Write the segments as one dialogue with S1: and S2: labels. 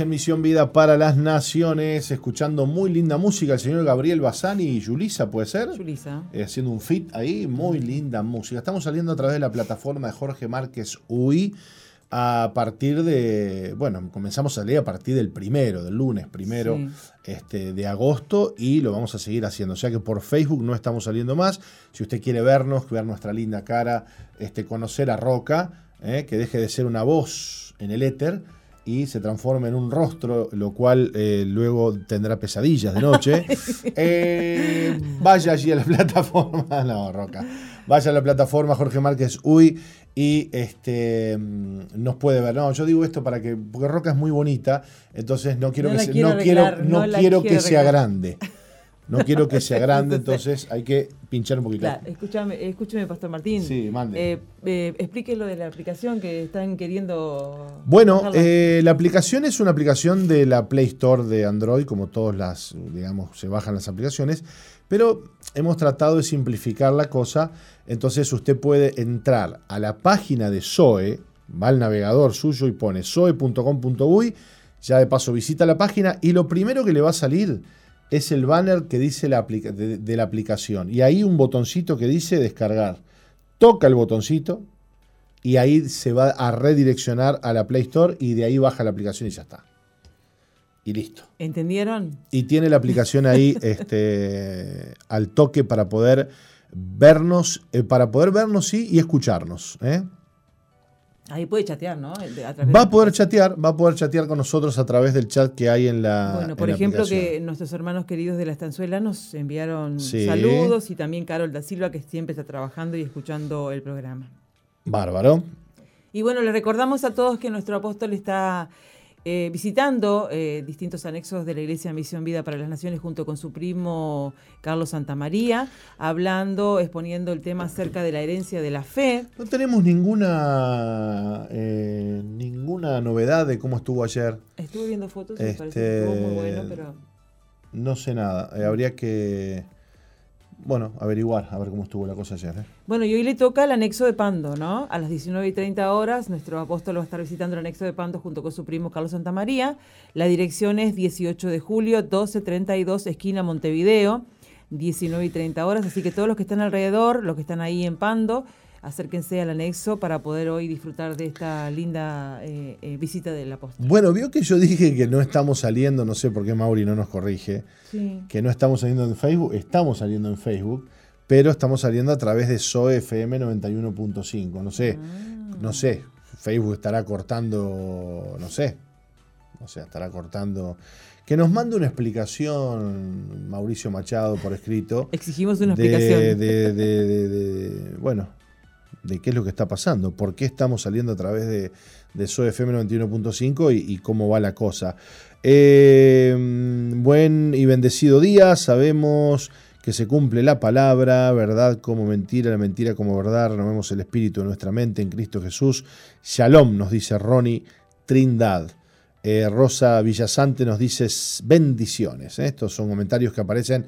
S1: En Misión Vida para las Naciones, escuchando muy linda música. El señor Gabriel Bazani y Julisa, ¿puede ser?
S2: Julisa.
S1: Eh, haciendo un fit ahí, muy linda música. Estamos saliendo a través de la plataforma de Jorge Márquez UI a partir de, bueno, comenzamos a leer a partir del primero, del lunes primero este, de agosto y lo vamos a seguir haciendo. O sea que por Facebook no estamos saliendo más. Si usted quiere vernos, ver nuestra linda cara, este, conocer a Roca, eh, que deje de ser una voz en el éter y se transforma en un rostro, lo cual eh, luego tendrá pesadillas de noche. Eh, vaya allí a la plataforma, no, Roca, vaya a la plataforma Jorge Márquez Uy y este mm, nos puede ver. No, yo digo esto para que, porque Roca es muy bonita, entonces no quiero que, no quiero, no, quiero que sea grande. No quiero que sea grande, entonces hay que pinchar un poquito.
S2: escúchame, escúchame, Pastor Martín.
S1: Sí, mande.
S2: Eh, eh, explique lo de la aplicación que están queriendo.
S1: Bueno, eh, la aplicación es una aplicación de la Play Store de Android, como todas las, digamos, se bajan las aplicaciones, pero hemos tratado de simplificar la cosa. Entonces usted puede entrar a la página de Zoe, va al navegador suyo y pone zoe.com.uy, ya de paso visita la página y lo primero que le va a salir es el banner que dice la de, la aplicación. Y ahí un botoncito que dice descargar. Toca el botoncito y ahí se va a redireccionar a la Play Store y de ahí baja la aplicación y ya está. Y listo.
S2: ¿Entendieron?
S1: Y tiene la aplicación ahí este, al toque para poder vernos, eh, para poder vernos sí, y escucharnos. ¿eh?
S2: Ahí puede chatear, ¿no?
S1: va a poder chatear, va a poder chatear con nosotros a través del chat que hay en la.
S2: Bueno, por ejemplo, que nuestros hermanos queridos de la estanzuela nos enviaron saludos y también Carol da Silva, que siempre está trabajando y escuchando el programa.
S1: Bárbaro.
S2: Y bueno, le recordamos a todos que nuestro apóstol está eh, visitando eh, distintos anexos de la Iglesia Misión Vida para las Naciones junto con su primo Carlos Santamaría, hablando, exponiendo el tema acerca de la herencia de la fe.
S1: No tenemos ninguna eh, ninguna novedad de cómo estuvo ayer.
S2: Estuve viendo fotos y me parece que estuvo muy bueno, pero...
S1: No sé nada, habría que bueno, averiguar, a ver cómo estuvo la cosa ayer. ¿eh?
S2: Bueno, y hoy le toca el anexo de Pando, ¿no? A las 19 y 30 horas, nuestro apóstol va a estar visitando el anexo de Pando junto con su primo Carlos Santamaría. La dirección es 18 de julio, 1232, esquina Montevideo, 19 y 30 horas. Así que todos los que están alrededor, los que están ahí en Pando, acérquense al anexo para poder hoy disfrutar de esta linda eh, eh, visita del apóstol.
S1: Bueno, vio que yo dije que no estamos saliendo, no sé por qué Mauri no nos corrige, que no estamos saliendo en Facebook, estamos saliendo en Facebook, pero estamos saliendo a través de SOFM 91.5, no sé, ah. no sé, Facebook estará cortando, no sé, o sea, estará cortando... Que nos mande una explicación, Mauricio Machado, por escrito.
S2: Exigimos una explicación.
S1: de, bueno, de qué es lo que está pasando, por qué estamos saliendo a través de, de SOFM 91.5 y, cómo va la cosa. Eh, buen y bendecido día, sabemos que se cumple la palabra, verdad como mentira, la mentira como verdad, renovemos el espíritu de nuestra mente en Cristo Jesús. Shalom, nos dice Ronnie Trindad. Eh, Rosa Villasante nos dice bendiciones. ¿eh? Estos son comentarios que aparecen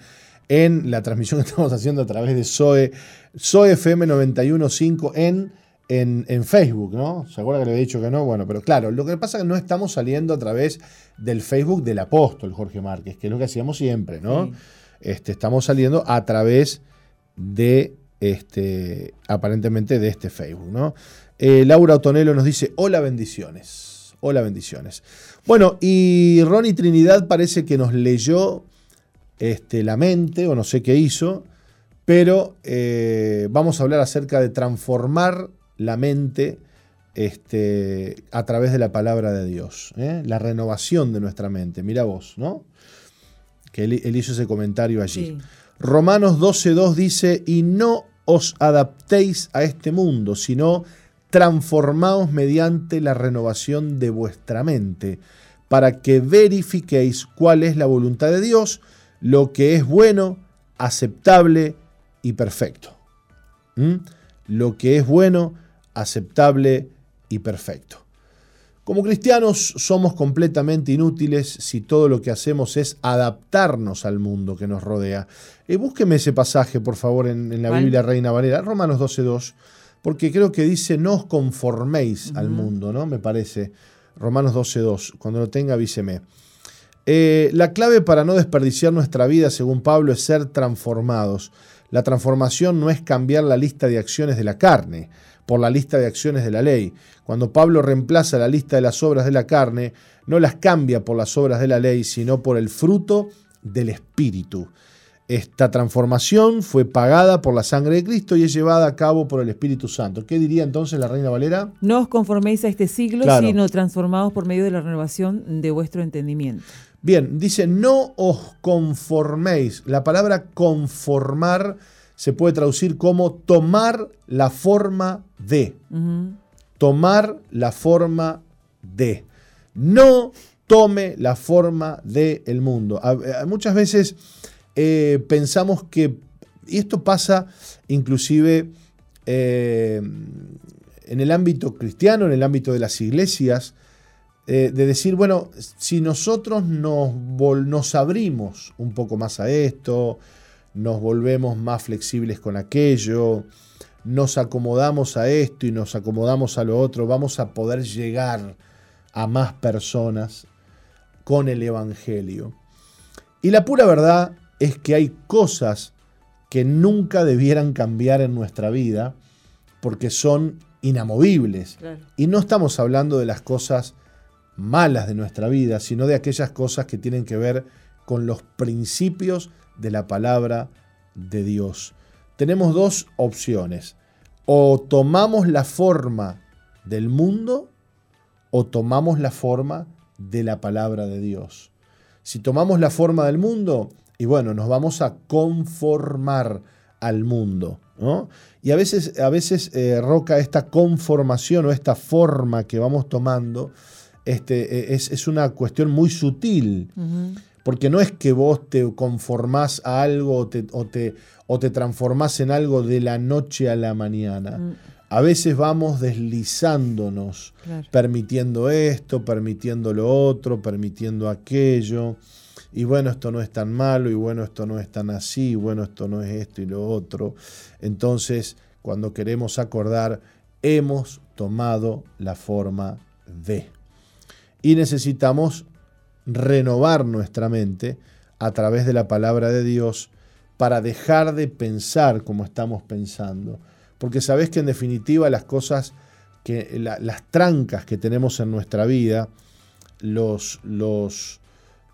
S1: en la transmisión que estamos haciendo a través de Zoe, Zoe FM 915 en, en, Facebook, ¿no? ¿Se acuerda que le había dicho que no? Bueno, pero claro, lo que pasa es que no estamos saliendo a través del Facebook del apóstol Jorge Márquez, que es lo que hacíamos siempre, ¿no? Este, estamos saliendo a través de este, aparentemente de este Facebook, ¿no? Eh, Laura Otonelo nos dice, hola bendiciones, hola bendiciones. Bueno, y Ronnie Trinidad parece que nos leyó este, la mente, o no sé qué hizo, pero eh, vamos a hablar acerca de transformar la mente este, a través de la palabra de Dios, ¿eh? la renovación de nuestra mente. Mira vos, ¿no? Que él, hizo ese comentario allí. Romanos 12.2 dice, y no os adaptéis a este mundo, sino transformaos mediante la renovación de vuestra mente, para que verifiquéis cuál es la voluntad de Dios, lo que es bueno, aceptable y perfecto. ¿Mm? Lo que es bueno, aceptable y perfecto. Como cristianos somos completamente inútiles si todo lo que hacemos es adaptarnos al mundo que nos rodea. Eh, búsqueme ese pasaje, por favor, en, la Biblia Reina Valera, Romanos 12.2, porque creo que dice no os conforméis al mundo, ¿no? Me parece. Romanos 12.2, cuando lo tenga avíseme. Eh, la clave para no desperdiciar nuestra vida, según Pablo, es ser transformados. La transformación no es cambiar la lista de acciones de la carne por la lista de acciones de la ley. Cuando Pablo reemplaza la lista de las obras de la carne, no las cambia por las obras de la ley, sino por el fruto del Espíritu. Esta transformación fue pagada por la sangre de Cristo y es llevada a cabo por el Espíritu Santo. ¿Qué diría entonces la Reina Valera?
S2: No os conforméis a este siglo, sino transformados por medio de la renovación de vuestro entendimiento.
S1: Bien, dice, no os conforméis. La palabra conformar se puede traducir como tomar la forma de. Tomar la forma de. No tome la forma del el mundo. muchas veces eh, pensamos que, y esto pasa inclusive eh, en el ámbito cristiano, en el ámbito de las iglesias, eh, de decir, bueno, si nosotros nos, nos abrimos un poco más a esto, nos volvemos más flexibles con aquello, nos acomodamos a esto y nos acomodamos a lo otro, vamos a poder llegar a más personas con el Evangelio. Y la pura verdad es que hay cosas que nunca debieran cambiar en nuestra vida porque son inamovibles. Y no estamos hablando de las cosas malas de nuestra vida, sino de aquellas cosas que tienen que ver con los principios de la palabra de Dios. Tenemos dos opciones. O tomamos la forma del mundo o tomamos la forma de la palabra de Dios. Si tomamos la forma del mundo, y bueno, nos vamos a conformar al mundo. Y a veces, a veces eh, Roca, esta conformación o esta forma que vamos tomando este, e, es, es una cuestión muy sutil. Porque no es que vos te conformás a algo o te, o te, transformás en algo de la noche a la mañana. Mm. A veces vamos deslizándonos, permitiendo esto, permitiendo lo otro, permitiendo aquello. Y bueno, esto no es tan malo, y bueno, esto no es tan así, y bueno, esto no es esto y lo otro. Entonces, cuando queremos acordar, hemos tomado la forma de. Y necesitamos renovar nuestra mente a través de la palabra de Dios para dejar de pensar como estamos pensando. Porque sabes que en definitiva las cosas, que, las trancas que tenemos en nuestra vida, los, los,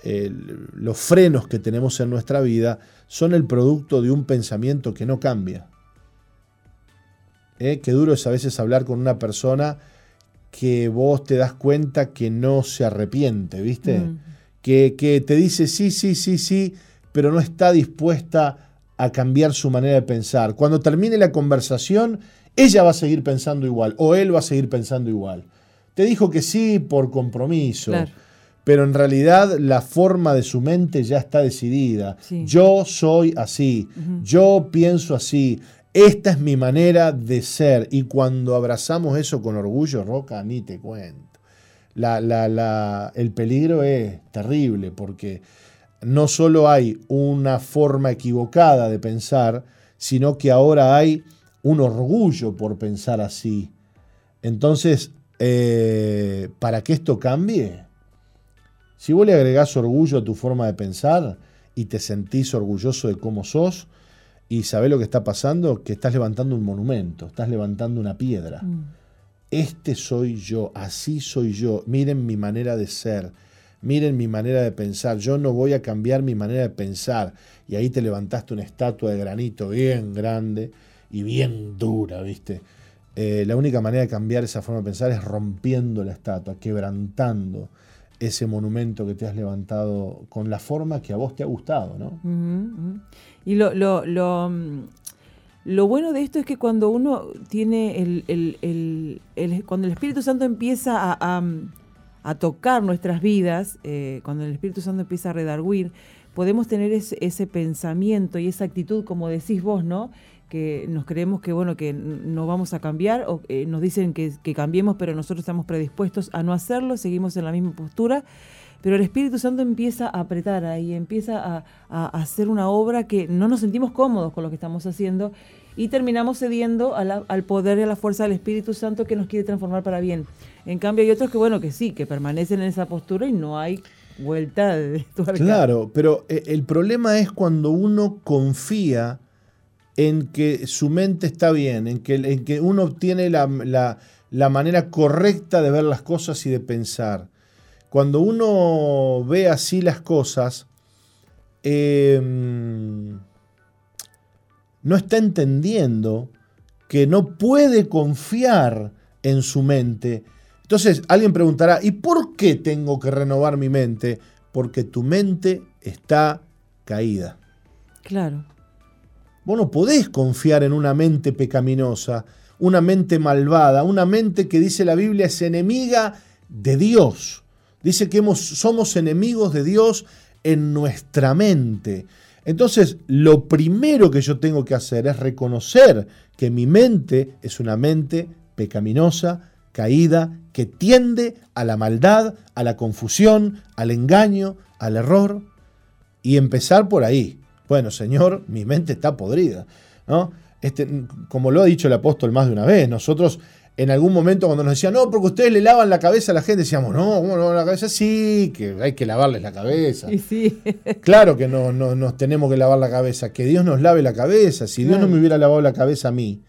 S1: los frenos que tenemos en nuestra vida, son el producto de un pensamiento que no cambia. ¿Eh? Qué duro es a veces hablar con una persona que vos te das cuenta que no se arrepiente, ¿viste? Mm. Que, que, te dice sí, sí, sí, sí, pero no está dispuesta a cambiar su manera de pensar. Cuando termine la conversación, ella va a seguir pensando igual o él va a seguir pensando igual. Te dijo que sí por compromiso. Pero en realidad la forma de su mente ya está decidida. Yo soy así, yo pienso así, esta es mi manera de ser. Y cuando abrazamos eso con orgullo, Roca, ni te cuento. La, la, el peligro es terrible porque no solo hay una forma equivocada de pensar, sino que ahora hay un orgullo por pensar así. Entonces, eh, para que esto cambie, si vos le agregás orgullo a tu forma de pensar y te sentís orgulloso de cómo sos, y sabés lo que está pasando, que estás levantando un monumento, estás levantando una piedra. Mm. Este soy yo, así soy yo, miren mi manera de ser, miren mi manera de pensar, yo no voy a cambiar mi manera de pensar. Y ahí te levantaste una estatua de granito bien grande y bien dura, ¿viste? Eh, la única manera de cambiar esa forma de pensar es rompiendo la estatua, quebrantando ese monumento que te has levantado con la forma que a vos te ha gustado, ¿no?
S2: Y lo, lo, lo, mm, lo, bueno de esto es que cuando uno tiene el, el, el, cuando el Espíritu Santo empieza a, a, tocar nuestras vidas, eh, cuando el Espíritu Santo empieza a redarguir, podemos tener ese, pensamiento y esa actitud, como decís vos, ¿no? que nos creemos que bueno que no vamos a cambiar o eh, nos dicen que, cambiemos pero nosotros estamos predispuestos a no hacerlo seguimos en la misma postura pero el Espíritu Santo empieza a apretar ahí empieza a, hacer una obra que no nos sentimos cómodos con lo que estamos haciendo y terminamos cediendo al poder y a la fuerza del Espíritu Santo que nos quiere transformar para bien en cambio hay otros que bueno que sí que permanecen en esa postura y no hay vuelta de
S1: claro pero eh, el problema es cuando uno confía en que su mente está bien, en que, en que uno tiene la, manera correcta de ver las cosas y de pensar. Cuando uno ve así las cosas, em, no está entendiendo que no puede confiar en su mente. Entonces alguien preguntará, ¿y por qué tengo que renovar mi mente? Porque tu mente está caída.
S2: Claro.
S1: Vos no podés confiar en una mente pecaminosa, una mente malvada, una mente que dice la Biblia es enemiga de Dios. Dice que somos enemigos de Dios en nuestra mente. Entonces, lo primero que yo tengo que hacer es reconocer que mi mente es una mente pecaminosa, caída, que tiende a la maldad, a la confusión, al engaño, al error, y empezar por ahí. Bueno, Señor, mi mente está podrida. ¿no? Este, como lo ha dicho el apóstol más de una vez, nosotros en algún momento cuando nos decían, no, porque ustedes le lavan la cabeza a la gente, decíamos, no, ¿cómo lavan la cabeza? Sí, que hay que lavarles la cabeza.
S2: sí.
S1: Claro que no, nos tenemos que lavar la cabeza, que Dios nos lave la cabeza. Si Dios no me hubiera lavado la cabeza a mí,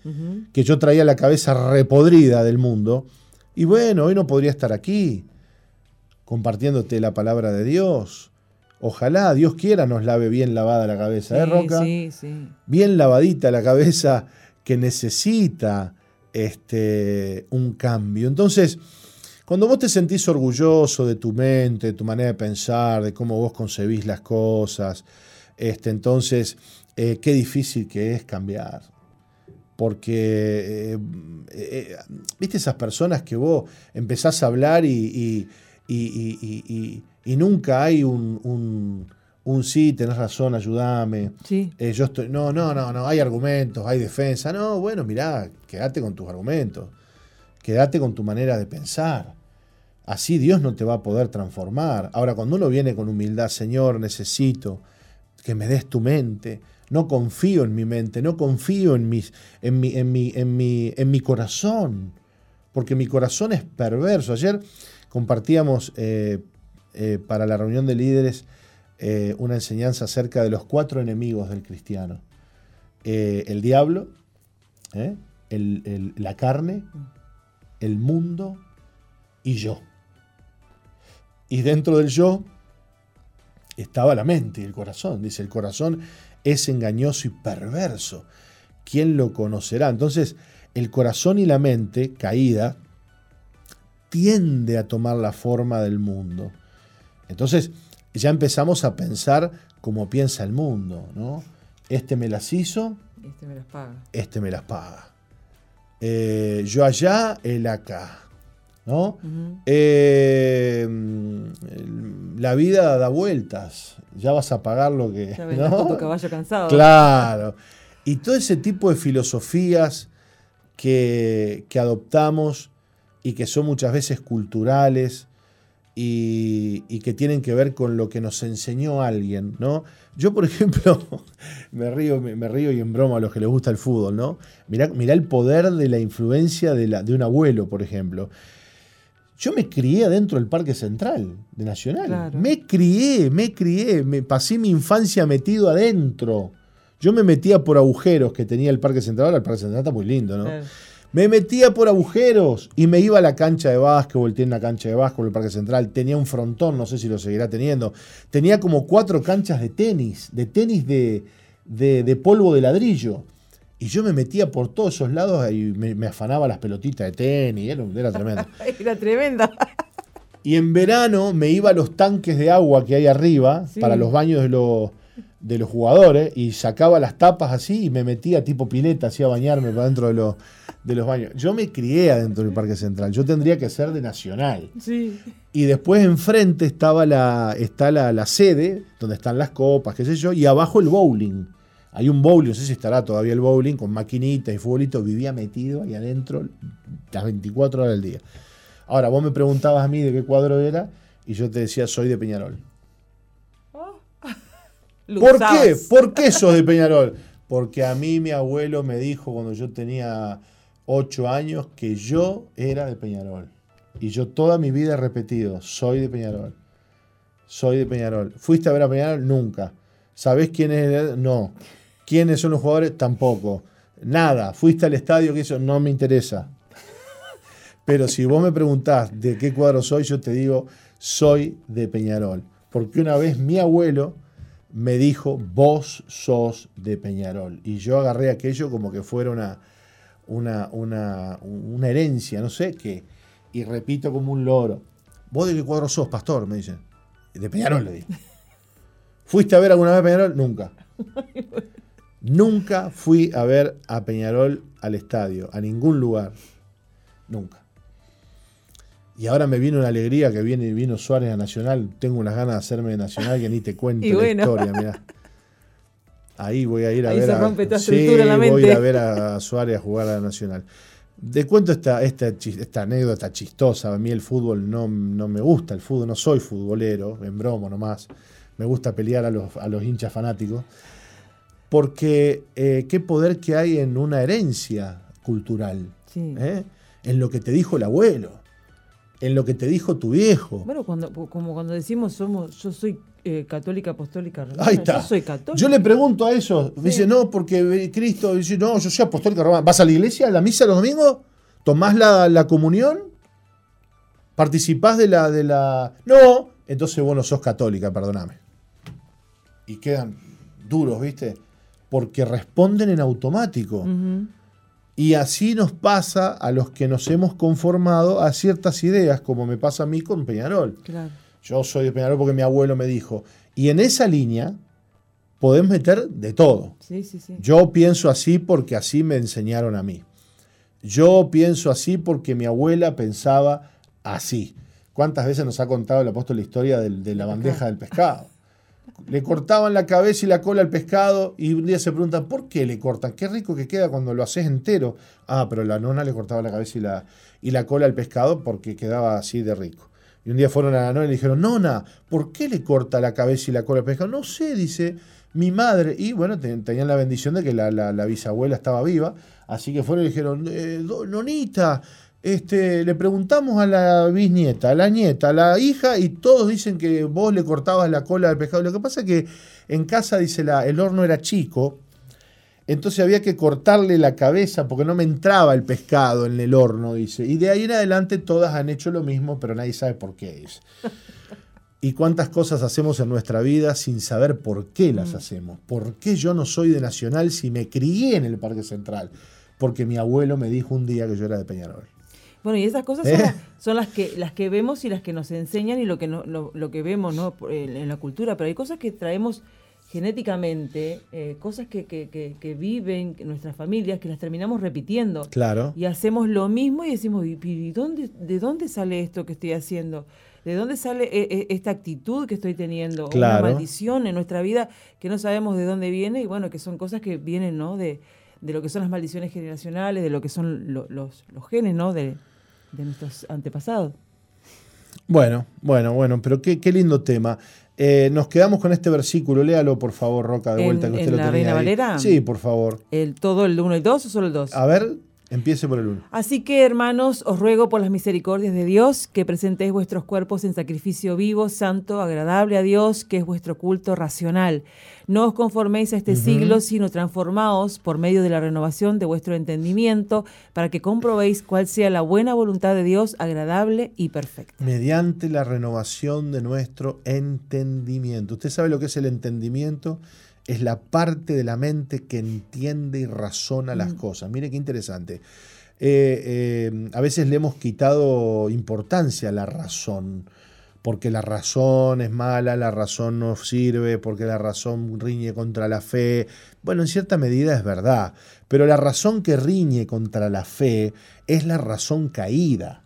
S1: que yo traía la cabeza repodrida del mundo, y bueno, hoy no podría estar aquí compartiéndote la palabra de Dios Ojalá, Dios quiera, nos lave bien lavada la cabeza, ¿eh, Roca?
S2: Sí, sí.
S1: Bien lavadita la cabeza que necesita este, un cambio. Entonces, cuando vos te sentís orgulloso de tu mente, de tu manera de pensar, de cómo vos concebís las cosas, este, entonces, eh, qué difícil que es cambiar. Porque, eh, viste esas personas que vos empezás a hablar y y nunca hay un, un, un, sí, tenés razón, ayúdame.
S2: Sí.
S1: Eh, yo estoy, no, no, no, no, hay argumentos, hay defensa. No, bueno, mirá, quédate con tus argumentos, quédate con tu manera de pensar. Así Dios no te va a poder transformar. Ahora, cuando uno viene con humildad, Señor, necesito que me des tu mente. No confío en mi mente, no confío en, mis, en, mi, en, mi, en, mi, en mi corazón, porque mi corazón es perverso. Ayer compartíamos eh, eh, para la reunión de líderes eh, una enseñanza acerca de los cuatro enemigos del cristiano. Eh, el diablo, la carne, el mundo y yo. Y dentro del yo estaba la mente y el corazón. Dice, el corazón es engañoso y perverso. ¿Quién lo conocerá? Entonces, el corazón y la mente caída tiende a tomar la forma del mundo. Entonces ya empezamos a pensar como piensa el mundo, ¿no? Este me las hizo.
S2: Este me las paga.
S1: Este me las paga. Eh, yo allá, él acá. ¿no? Eh, la vida da vueltas. Ya vas a pagar lo que.
S2: Ya ¿no? tu caballo cansado.
S1: Claro. Y todo ese tipo de filosofías que, que adoptamos y que son muchas veces culturales y, que tienen que ver con lo que nos enseñó alguien, ¿no? Yo, por ejemplo, me río, me, río y en broma a los que les gusta el fútbol, ¿no? Mirá, el poder de la influencia de, la, de un abuelo, por ejemplo. Yo me crié adentro del Parque Central de Nacional. Me crié, me crié, me pasé mi infancia metido adentro. Yo me metía por agujeros que tenía el Parque Central. Ahora el Parque Central está muy lindo, ¿no? Me metía por agujeros y me iba a la cancha de básquetbol, tiene una cancha de básquetbol el Parque Central, tenía un frontón, no sé si lo seguirá teniendo, tenía como cuatro canchas de tenis, de tenis de, de, polvo de ladrillo. Y yo me metía por todos esos lados y me, afanaba las pelotitas de tenis, era, era tremendo.
S2: era tremendo.
S1: y en verano me iba a los tanques de agua que hay arriba para los baños de los de los jugadores y sacaba las tapas así y me metía tipo pileta, hacía bañarme para dentro de los, de los baños. Yo me crié adentro del Parque Central, yo tendría que ser de Nacional.
S2: Sí.
S1: Y después enfrente estaba la, está la, sede, donde están las copas, qué sé yo, y abajo el bowling. Hay un bowling, no sé si estará todavía el bowling, con maquinitas y futbolito, vivía metido ahí adentro las 24 horas del día. Ahora, vos me preguntabas a mí de qué cuadro era, y yo te decía, soy de Peñarol. ¿Por qué? ¿Por qué sos de Peñarol? Porque a mí mi abuelo me dijo cuando yo tenía ocho años que yo era de Peñarol. Y yo toda mi vida he repetido, soy de Peñarol. Soy de Peñarol. ¿Fuiste a ver a Peñarol? Nunca. ¿Sabés quién es? No. ¿Quiénes son los jugadores? Tampoco. Nada. ¿Fuiste al estadio? Que eso no me interesa. Pero si vos me preguntás de qué cuadro soy, yo te digo, soy de Peñarol. Porque una vez mi abuelo me dijo, vos sos de Peñarol. Y yo agarré aquello como que fuera una, una, una, herencia, no sé qué. Y repito como un loro. ¿Vos de qué cuadro sos, pastor? Me dicen. De Peñarol, le dije. ¿Fuiste a ver alguna vez Peñarol? Nunca. Nunca fui a ver a Peñarol al estadio, a ningún lugar. Nunca. Y ahora me vino una alegría que viene vino Suárez a Nacional. Tengo unas ganas de hacerme de Nacional que ni te cuento la historia, mirá. Ahí voy a ir a ver a, voy a ir a ver a Suárez a jugar a Nacional. De cuento esta, esta, esta anécdota chistosa. A mí el fútbol no, no, me gusta, el fútbol no soy futbolero, en broma nomás. Me gusta pelear a los, a los hinchas fanáticos. Porque eh, qué poder que hay en una herencia cultural. ¿eh? En lo que te dijo el abuelo en lo que te dijo tu viejo.
S2: Bueno, cuando, como cuando decimos somos, yo soy eh, católica apostólica romana.
S1: Ahí está.
S2: Yo soy católica.
S1: Yo le pregunto a eso. Me dice, no, porque Cristo dice, no, yo soy apostólica romana. ¿Vas a la iglesia, a la misa los domingos? ¿Tomás la, comunión? ¿Participás de la, de la. No, entonces vos no sos católica, perdóname. Y quedan duros, ¿viste? Porque responden en automático. Y así nos pasa a los que nos hemos conformado a ciertas ideas, como me pasa a mí con Peñarol. Yo soy de Peñarol porque mi abuelo me dijo. Y en esa línea podemos meter de todo. Yo pienso así porque así me enseñaron a mí. Yo pienso así porque mi abuela pensaba así. ¿Cuántas veces nos ha contado el apóstol la historia de la bandeja del pescado? le cortaban la cabeza y la cola al pescado y un día se preguntan, ¿por qué le cortan? Qué rico que queda cuando lo haces entero. Ah, pero la nona le cortaba la cabeza y la, y la cola al pescado porque quedaba así de rico. Y un día fueron a la nona y le dijeron, nona, ¿por qué le corta la cabeza y la cola al pescado? No sé, dice mi madre. Y bueno, tenían la bendición de que la, bisabuela estaba viva. Así que fueron y le dijeron, eh, nonita, este, le preguntamos a la bisnieta, a la nieta, a la hija, y todos dicen que vos le cortabas la cola al pescado. Lo que pasa es que en casa, dice la, el horno era chico, entonces había que cortarle la cabeza porque no me entraba el pescado en el horno, dice. Y de ahí en adelante todas han hecho lo mismo, pero nadie sabe por qué es. Y cuántas cosas hacemos en nuestra vida sin saber por qué las mm. hacemos. ¿Por qué yo no soy de Nacional si me crié en el Parque Central? Porque mi abuelo me dijo un día que yo era de Peñarol.
S2: Bueno, y esas cosas ¿Eh? son, las, que las que vemos y las que nos enseñan y lo que no, lo, que vemos ¿no? en, la cultura, pero hay cosas que traemos genéticamente, eh, cosas que, que, que, viven nuestras familias, que las terminamos repitiendo.
S1: Claro.
S2: Y hacemos lo mismo y decimos, ¿y dónde, de dónde sale esto que estoy haciendo? ¿De dónde sale eh, esta actitud que estoy teniendo?
S1: Claro.
S2: Una maldición en nuestra vida que no sabemos de dónde viene y bueno, que son cosas que vienen, ¿no? De, de lo que son las maldiciones generacionales, de lo que son los, los genes, ¿no? De, de nuestros antepasados.
S1: Bueno, bueno, bueno, pero qué, qué lindo tema. Eh, nos quedamos con este versículo, léalo por favor, Roca, de vuelta
S2: que usted ¿en la Reina Valera?
S1: Sí, por favor.
S2: ¿El, ¿Todo el 1 y 2 o solo el 2?
S1: A ver, Empiece por el 1.
S2: Así que, hermanos, os ruego por las misericordias de Dios que presentéis vuestros cuerpos en sacrificio vivo, santo, agradable a Dios, que es vuestro culto racional. No os conforméis a este siglo, sino transformaos por medio de la renovación de vuestro entendimiento, para que comprobéis cuál sea la buena voluntad de Dios, agradable y perfecta.
S1: Mediante la renovación de nuestro entendimiento. ¿Usted sabe lo que es el entendimiento? Es la parte de la mente que entiende y razona las mm. cosas. Mire qué interesante. Eh, eh, a veces le hemos quitado importancia a la razón, porque la razón es mala, la razón no sirve, porque la razón riñe contra la fe. Bueno, en cierta medida es verdad, pero la razón que riñe contra la fe es la razón caída.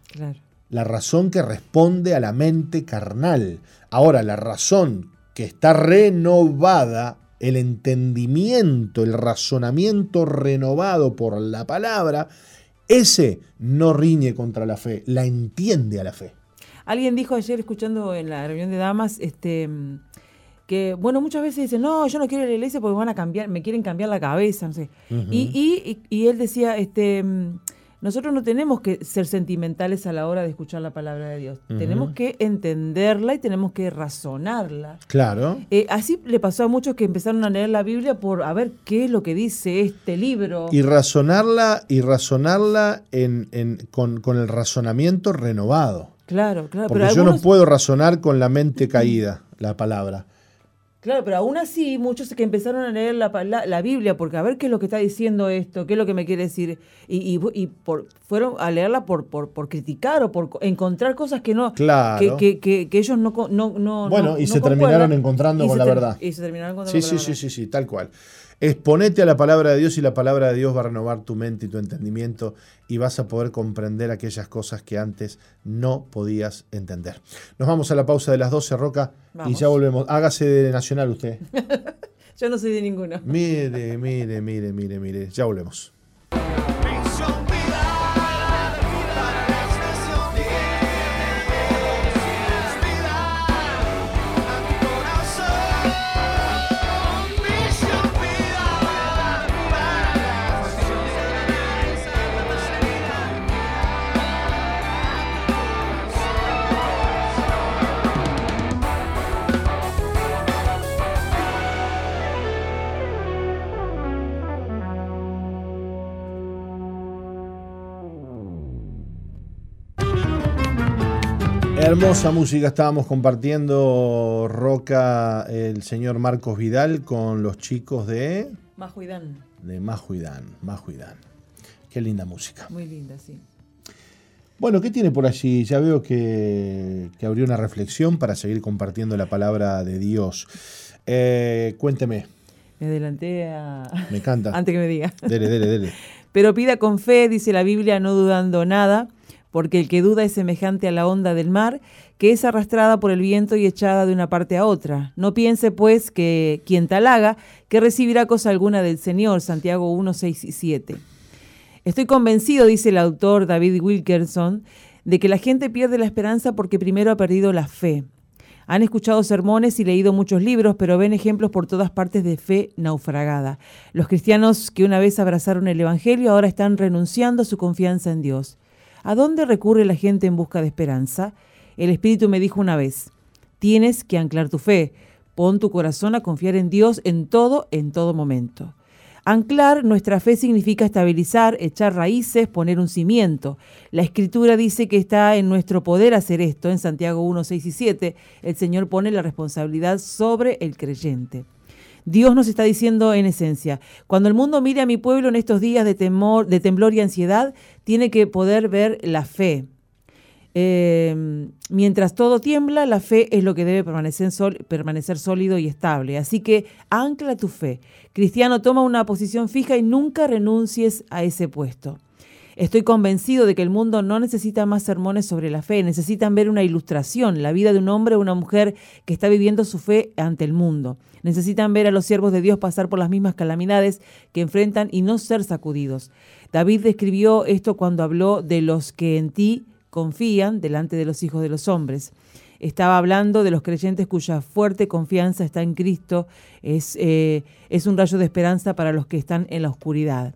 S1: La razón que responde a la mente carnal. Ahora, la razón que está renovada el entendimiento, el razonamiento renovado por la palabra, ese no riñe contra la fe, la entiende a la fe.
S2: Alguien dijo ayer, escuchando en la reunión de damas, este que, bueno, muchas veces dicen, no, yo no quiero ir a la iglesia porque van a cambiar, me quieren cambiar la cabeza, no sé. y, y, él decía, este, nosotros no tenemos que ser sentimentales a la hora de escuchar la palabra de Dios. Tenemos que entenderla y tenemos que razonarla.
S1: Claro.
S2: Eh, así le pasó a muchos que empezaron a leer la Biblia por a ver qué es lo que dice este libro.
S1: Y razonarla, y razonarla en, con, el razonamiento renovado.
S2: Claro, claro.
S1: Porque yo no puedo razonar con la mente caída, la palabra.
S2: Claro, pero aún así muchos que empezaron a leer la, la, Biblia porque a ver qué es lo que está diciendo esto, qué es lo que me quiere decir, y, y, por, fueron a leerla por, por, por, criticar o por encontrar cosas que no
S1: claro.
S2: que, que, que, ellos no no no
S1: bueno y se terminaron encontrando con la verdad.
S2: y se terminaron encontrando
S1: sí, sí, sí sí sí tal cual Exponete a la palabra de Dios y la palabra de Dios va a renovar tu mente y tu entendimiento y vas a poder comprender aquellas cosas que antes no podías entender. Nos vamos a la pausa de las 12, Roca, y ya volvemos. Hágase de Nacional usted.
S2: Yo no soy de ninguno.
S1: Mire, mire, mire, mire, mire. Ya volvemos. Hermosa música estábamos compartiendo Roca, el señor Marcos Vidal con los chicos de
S2: Majuidán.
S1: De Majuidán, Majuidán. Qué linda música.
S2: Muy linda, sí.
S1: Bueno, ¿qué tiene por allí? Ya veo que, abrió una reflexión para seguir compartiendo la palabra de Dios. Eh, cuénteme.
S2: Me adelanté a...
S1: Me encanta.
S2: Antes que me diga.
S1: Dele, dele, dele.
S2: Pero pida con fe, dice la Biblia, no dudando nada porque el que duda es semejante a la onda del mar, que es arrastrada por el viento y echada de una parte a otra. No piense, pues, que quien tal haga, que recibirá cosa alguna del Señor. Santiago 1, 6 y 7. Estoy convencido, dice el autor David Wilkerson, de que la gente pierde la esperanza porque primero ha perdido la fe. Han escuchado sermones y leído muchos libros, pero ven ejemplos por todas partes de fe naufragada. Los cristianos que una vez abrazaron el Evangelio ahora están renunciando a su confianza en Dios. ¿A dónde recurre la gente en busca de esperanza? El Espíritu me dijo una vez, tienes que anclar tu fe, pon tu corazón a confiar en Dios en todo, en todo momento. Anclar nuestra fe significa estabilizar, echar raíces, poner un cimiento. La escritura dice que está en nuestro poder hacer esto. En Santiago 1, 6 y 7, el Señor pone la responsabilidad sobre el creyente. Dios nos está diciendo en esencia, cuando el mundo mire a mi pueblo en estos días de temor, de temblor y ansiedad, tiene que poder ver la fe. Em, mientras todo tiembla, la fe es lo que debe permanecer, permanecer sólido y estable. Así que ancla tu fe. Cristiano, toma una posición fija y nunca renuncies a ese puesto. Estoy convencido de que el mundo no necesita más sermones sobre la fe, necesitan ver una ilustración, la vida de un hombre o una mujer que está viviendo su fe ante el mundo. Necesitan ver a los siervos de Dios pasar por las mismas calamidades que enfrentan y no ser sacudidos. David describió esto cuando habló de los que en ti confían delante de los hijos de los hombres. Estaba hablando de los creyentes cuya fuerte confianza está en Cristo, es, eh, es un rayo de esperanza para los que están en la oscuridad.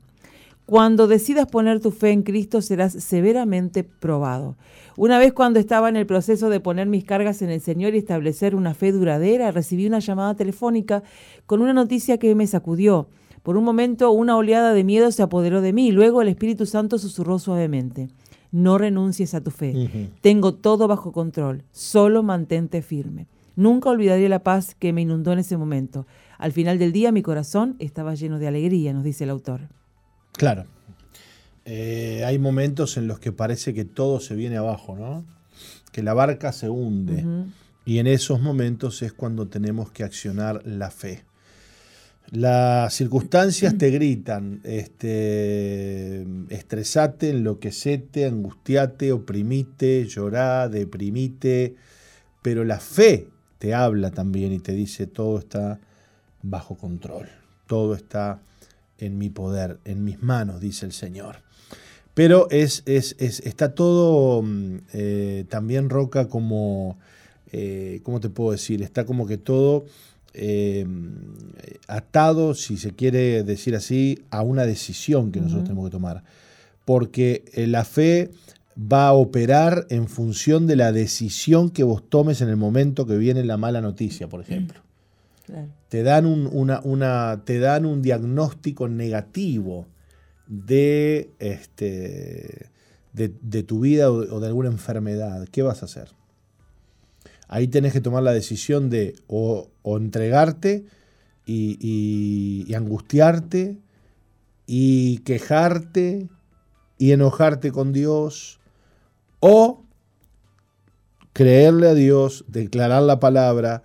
S2: Cuando decidas poner tu fe en Cristo serás severamente probado. Una vez cuando estaba en el proceso de poner mis cargas en el Señor y establecer una fe duradera, recibí una llamada telefónica con una noticia que me sacudió. Por un momento una oleada de miedo se apoderó de mí, luego el Espíritu Santo susurró suavemente. No renuncies a tu fe. Tengo todo bajo control. Solo mantente firme. Nunca olvidaré la paz que me inundó en ese momento. Al final del día mi corazón estaba lleno de alegría, nos dice el autor.
S1: Claro. Eh, hay momentos en los que parece que todo se viene abajo, ¿no? Que la barca se hunde. Y en esos momentos es cuando tenemos que accionar la fe. Las circunstancias te gritan, este, estresate, enloquecete, angustiate, oprimite, llorá, deprimite, pero la fe te habla también y te dice todo está bajo control, todo está en mi poder, en mis manos, dice el Señor. Pero es, es, está todo mm, eh, también roca como, eh, ¿cómo te puedo decir? Está como que todo eh, atado, si se quiere decir así, a una decisión que nosotros tenemos que tomar. Porque la fe va a operar en función de la decisión que vos tomes en el momento que viene la mala noticia, por ejemplo. Te, dan un, una, te dan un diagnóstico negativo de, este, de, tu vida o, de alguna enfermedad. ¿Qué vas a hacer? Ahí tenés que tomar la decisión de o, entregarte y, angustiarte y quejarte y enojarte con Dios o creerle a Dios, declarar la palabra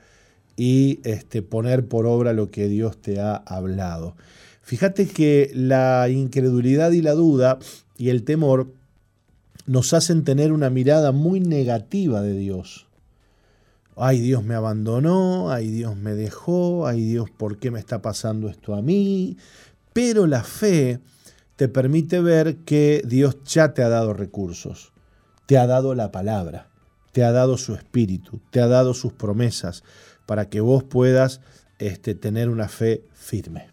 S1: y este, poner por obra lo que Dios te ha hablado. Fíjate que la incredulidad y la duda y el temor nos hacen tener una mirada muy negativa de Dios. Ay, Dios me abandonó, ay, Dios me dejó, ay, Dios, ¿por qué me está pasando esto a mí? Pero la fe te permite ver que Dios ya te ha dado recursos, te ha dado la palabra, te ha dado su espíritu, te ha dado sus promesas, para que vos puedas este, tener una fe firme.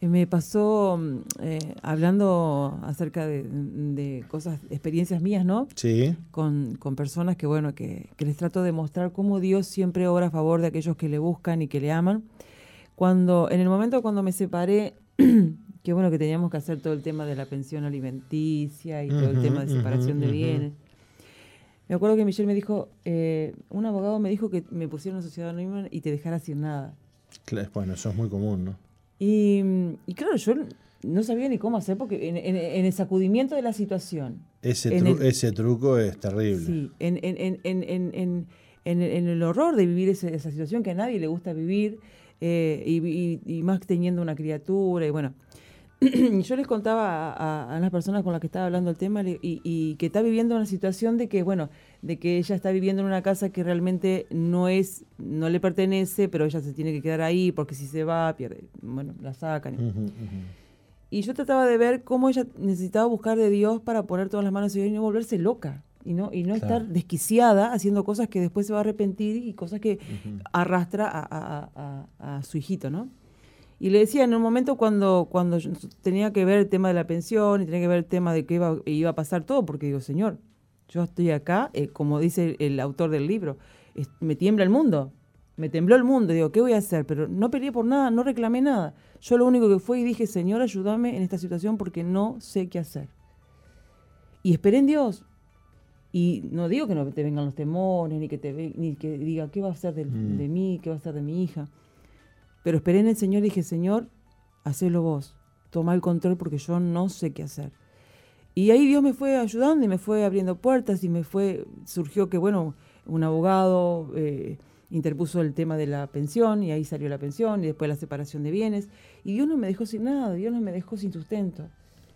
S2: Me pasó mm, eh, hablando acerca de, cosas, experiencias mías, ¿no?
S1: Sí.
S2: Con, personas que, bueno, que, les trato de mostrar cómo Dios siempre obra a favor de aquellos que le buscan y que le aman. Cuando, en el momento cuando me separé, que bueno, que teníamos que hacer todo el tema de la pensión alimenticia y todo el tema de separación de bienes. Me acuerdo que Michelle me dijo, eh, un abogado me dijo que me pusiera una sociedad anónima y te dejara sin nada.
S1: Bueno, eso es muy común, ¿no?
S2: Y, claro, yo no sabía ni cómo hacer porque en, el sacudimiento de la situación.
S1: Ese, ese truco es terrible.
S2: Sí, en, en, el horror de vivir esa, situación que a nadie le gusta vivir eh, y, más teniendo una criatura y bueno. yo les contaba a, las personas con las que estaba hablando el tema y, que está viviendo una situación de que, bueno, de que ella está viviendo en una casa que realmente no es, no le pertenece, pero ella se tiene que quedar ahí porque si se va, pierde, bueno, la sacan. Y yo trataba de ver cómo ella necesitaba buscar de Dios para poner todas las manos en Dios y no volverse loca. Y no, y no estar desquiciada haciendo cosas que después se va a arrepentir y cosas que arrastra a su hijito, ¿no? Y le decía, en un momento cuando, cuando tenía que ver el tema de la pensión y tenía que ver el tema de que iba, iba a pasar todo, porque digo, señor, yo estoy acá, eh, como dice el, autor del libro, me tiembla el mundo, me tembló el mundo, digo, ¿qué voy a hacer? Pero no peleé por nada, no reclamé nada. Yo lo único que fue y dije, Señor, ayúdame en esta situación porque no sé qué hacer. Y esperé en Dios. Y no digo que no te vengan los temores, ni que, te ni que diga, ¿qué va a hacer de, mm. de mí? ¿Qué va a hacer de mi hija? Pero esperé en el Señor y dije, Señor, hacelo vos, toma el control porque yo no sé qué hacer. Y ahí Dios me fue ayudando y me fue abriendo puertas y me fue, surgió que, bueno, un abogado eh, interpuso el tema de la pensión y ahí salió la pensión y después la separación de bienes. Y Dios no me dejó sin nada, Dios no me dejó sin sustento.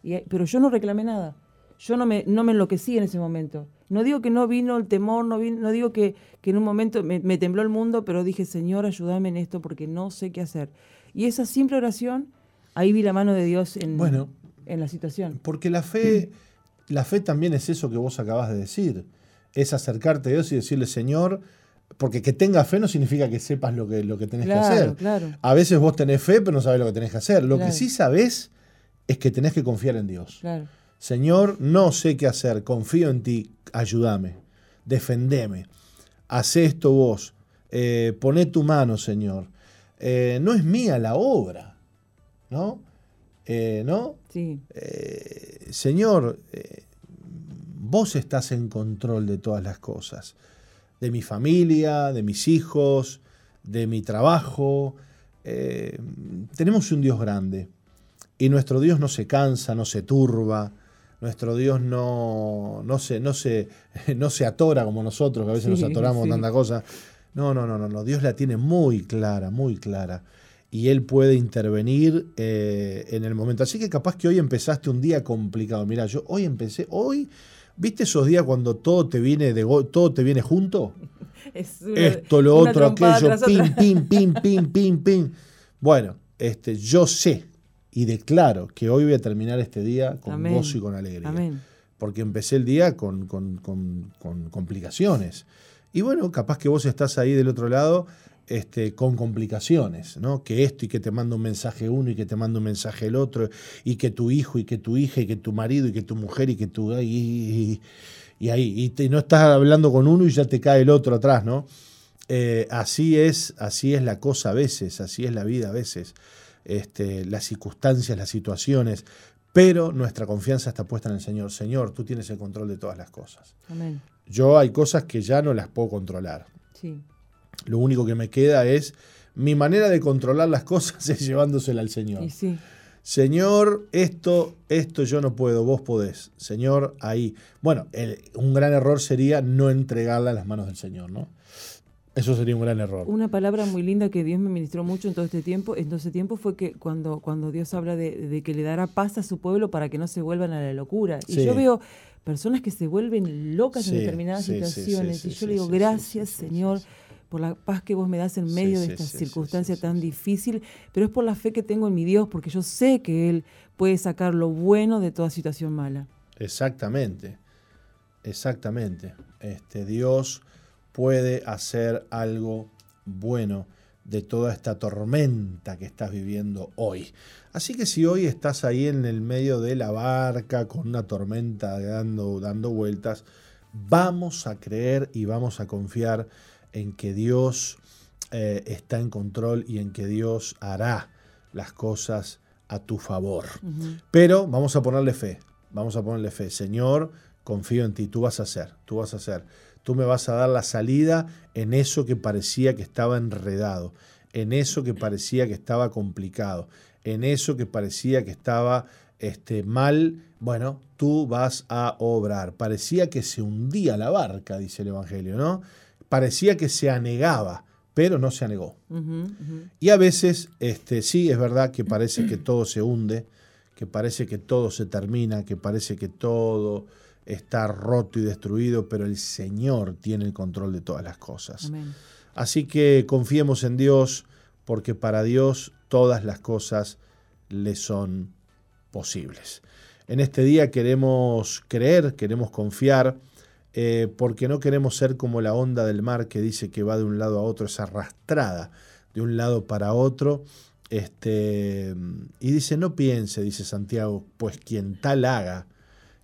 S2: Y, pero yo no reclamé nada yo no me, no me enloquecí en ese momento. No digo que no vino el temor, no, no digo que, en un momento me, tembló el mundo, pero dije, Señor, ayúdame en esto porque no sé qué hacer. Y esa simple oración, ahí vi la mano de Dios en, bueno, en la situación.
S1: Porque la fe, la fe también es eso que vos acabas de decir. Es acercarte a Dios y decirle, Señor, porque que tengas fe no significa que sepas lo que, lo que tenés que hacer. A veces vos tenés fe, pero no sabés lo que tenés que hacer. Lo que sí sabés es que tenés que confiar en Dios.
S2: Claro.
S1: Señor, no sé qué hacer, confío en ti, ayúdame, defendeme, haz esto vos, eh, poné tu mano, Señor. Eh, no es mía la obra, ¿no? Eh, ¿No?
S2: Sí.
S1: Señor, vos estás en control de todas las cosas, de mi familia, de mis hijos, de mi trabajo. Tenemos un Dios grande y nuestro Dios no se cansa, no se turba, nuestro Dios no, no, se, no, se, no se atora como nosotros, que a veces
S2: Sí,
S1: nos atoramos
S2: sí.
S1: tanta cosa. No, no, no, no, no, Dios la tiene muy clara, muy clara. Y Él puede intervenir eh, en el momento. Así que capaz que hoy empezaste un día complicado. Mira, yo hoy empecé, hoy, ¿viste esos días cuando todo te viene de go- todo te viene junto?
S2: Es una-
S1: Esto, lo otro, aquello, pim, pim, pim, pim, pim, pim. Bueno, este, yo sé y declaro que hoy voy a terminar este día con
S2: Amén.
S1: gozo y con alegría.
S2: Amén.
S1: Porque empecé el día con, con- con- con complicaciones. Y bueno, capaz que vos estás ahí del otro lado este, con complicaciones, ¿no? Que esto y que te manda un mensaje uno y que te manda un mensaje el otro, y que tu hijo y que tu hija y que tu marido y que tu mujer y que tu... Y, y- y ahí, y, te- no estás hablando con uno y ya te cae el otro atrás, ¿no? Eh, así es, así es la cosa a veces, así es la vida a veces, este, las circunstancias, las situaciones, pero nuestra confianza está puesta en el Señor. Señor, tú tienes el control de todas las cosas.
S2: Amén.
S1: Yo hay cosas que ya no las puedo controlar.
S2: Sí.
S1: Lo único que me queda es mi manera de controlar las cosas es llevándosela al Señor.
S2: Sí.
S1: Señor, esto, esto yo no puedo, vos podés. Señor, ahí. Bueno, el- un gran error sería no entregarla a las manos del Señor, ¿no? Eso sería un gran error.
S2: Una palabra muy linda que Dios me ministró mucho en todo este tiempo, en todo este tiempo fue que cuando, cuando Dios habla de, de que le dará paz a su pueblo para que no se vuelvan a la locura. Y yo veo personas que se vuelven locas en determinadas
S1: sí,
S2: situaciones. y yo le digo, gracias Señor por la paz que vos me das en
S1: Sí,
S2: medio de esta
S1: sí,
S2: circunstancia
S1: sí,
S2: tan difícil, pero es por la fe que tengo en mi Dios, porque yo sé que Él puede sacar lo bueno de toda situación mala.
S1: Exactamente, exactamente. Este, Dios puede hacer algo bueno de toda esta tormenta que estás viviendo hoy. Así que si hoy estás ahí en el medio de la barca con una tormenta dando, dando vueltas, vamos a creer y vamos a confiar en que Dios eh, está en control y en que Dios hará las cosas a tu favor. Pero vamos a ponerle fe, vamos a ponerle fe. Señor, confío en ti, tú vas a hacer, tú vas a hacer. Tú me vas a dar la salida en eso que parecía que estaba enredado, en eso que parecía que estaba complicado, en eso que parecía que estaba este, mal. Bueno, tú vas a obrar. Parecía que se hundía la barca, dice el Evangelio, ¿no? Parecía que se anegaba, pero no se anegó. Y a veces, este, sí, es verdad que parece que todo se hunde, que parece que todo se termina, que parece que todo está roto y destruido, pero el Señor tiene el control de todas las cosas.
S2: Amén.
S1: Así que confiemos en Dios, porque para Dios todas las cosas le son posibles. En este día queremos creer, queremos confiar, eh, porque no queremos ser como la onda del mar que dice que va de un lado a otro, es arrastrada de un lado para otro. Este, y dice, no piense, dice Santiago, pues quien tal haga,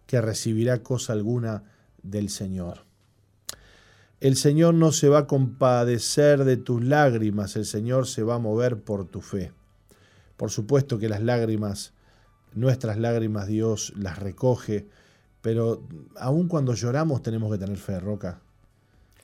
S1: que recibirá cosa alguna del Señor. El Señor no se va a compadecer de tus lágrimas, el Señor se va a mover por tu fe. Por supuesto que las lágrimas, nuestras lágrimas, Dios las recoge, pero aun cuando lloramos tenemos que tener fe, Roca.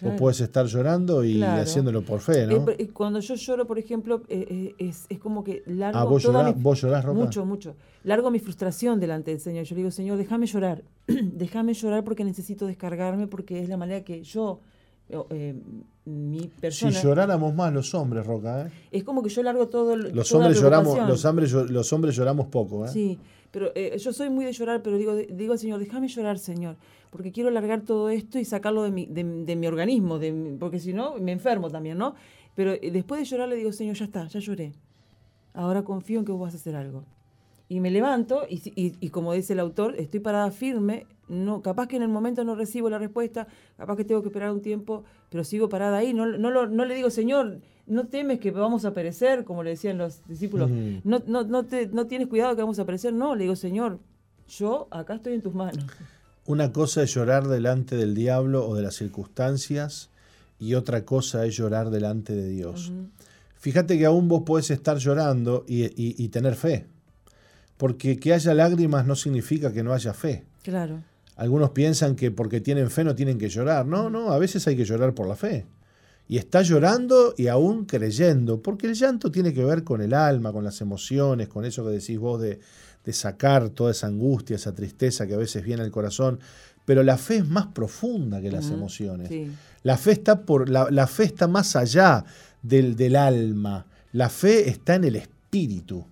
S1: Vos
S2: Claro.
S1: puedes estar llorando y
S2: Claro.
S1: haciéndolo por fe,
S2: Eh,
S1: ¿no?
S2: eh, cuando yo lloro, por ejemplo, eh, eh, es, es como que largo
S1: Ah, vos llorás,
S2: mi-
S1: vos llorás, Roca.
S2: Mucho, mucho. Largo mi frustración delante del Señor. Yo le digo, Señor, déjame llorar. déjame llorar porque necesito descargarme, porque es la manera que yo, mi
S1: Si
S2: persona...
S1: lloráramos más los hombres, Roca, ¿eh?
S2: es como que yo largo todo el-
S1: Los
S2: toda
S1: hombres lloramos, los hombres, los hombres lloramos poco, ¿eh?
S2: Sí, pero eh, yo soy muy de llorar, pero digo, digo al Señor, déjame llorar, Señor, porque quiero largar todo esto y sacarlo de mi, de, de mi organismo, de porque si no, me enfermo también, ¿no? Pero eh, después de llorar le digo, Señor, ya está, ya lloré. Ahora confío en que vos vas a hacer algo. Y me levanto y, si- y- y como dice el autor, estoy parada firme, no, capaz que en el momento no recibo la respuesta, capaz que tengo que esperar un tiempo, pero sigo parada ahí, no, no, lo- no le digo, Señor, no temes que vamos a perecer, como le decían los discípulos, no, no, no, te, no tienes cuidado que vamos a perecer, no, le digo, Señor, yo acá estoy en tus manos.
S1: Una cosa es llorar delante del diablo o de las circunstancias y otra cosa es llorar delante de Dios. Fíjate que aún vos podés estar llorando y, tener fe, porque que haya lágrimas no significa que no haya fe.
S2: Claro.
S1: Algunos piensan que porque tienen fe no tienen que llorar. No, no, a veces hay que llorar por la fe. Y está llorando y aún creyendo, porque el llanto tiene que ver con el alma, con las emociones, con eso que decís vos de, de sacar toda esa angustia, esa tristeza que a veces viene al corazón. Pero la fe es más profunda que las emociones. La, fe está por, la, fe está más allá del, del, alma. La fe está en el espíritu.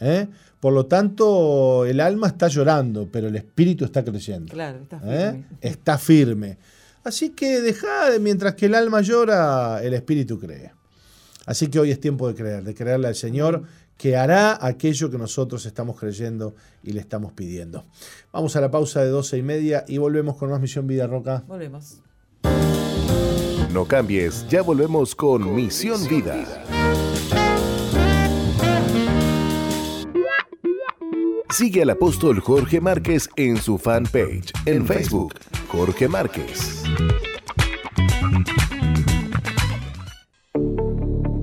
S1: ¿eh? Por lo tanto, el alma está llorando, pero el espíritu está creyendo.
S2: Claro, está
S1: ¿eh? firme. Está firme. Así que deja, mientras que el alma llora, el espíritu cree. Así que hoy es tiempo de creer, de creerle al Señor que hará aquello que nosotros estamos creyendo y le estamos pidiendo. Vamos a la pausa de 12 y media y volvemos con más Misión Vida Roca.
S2: Volvemos.
S3: No cambies, ya volvemos con, Misión, Vida. Sigue al apóstol Jorge Márquez en su fanpage en, Facebook, Jorge Márquez.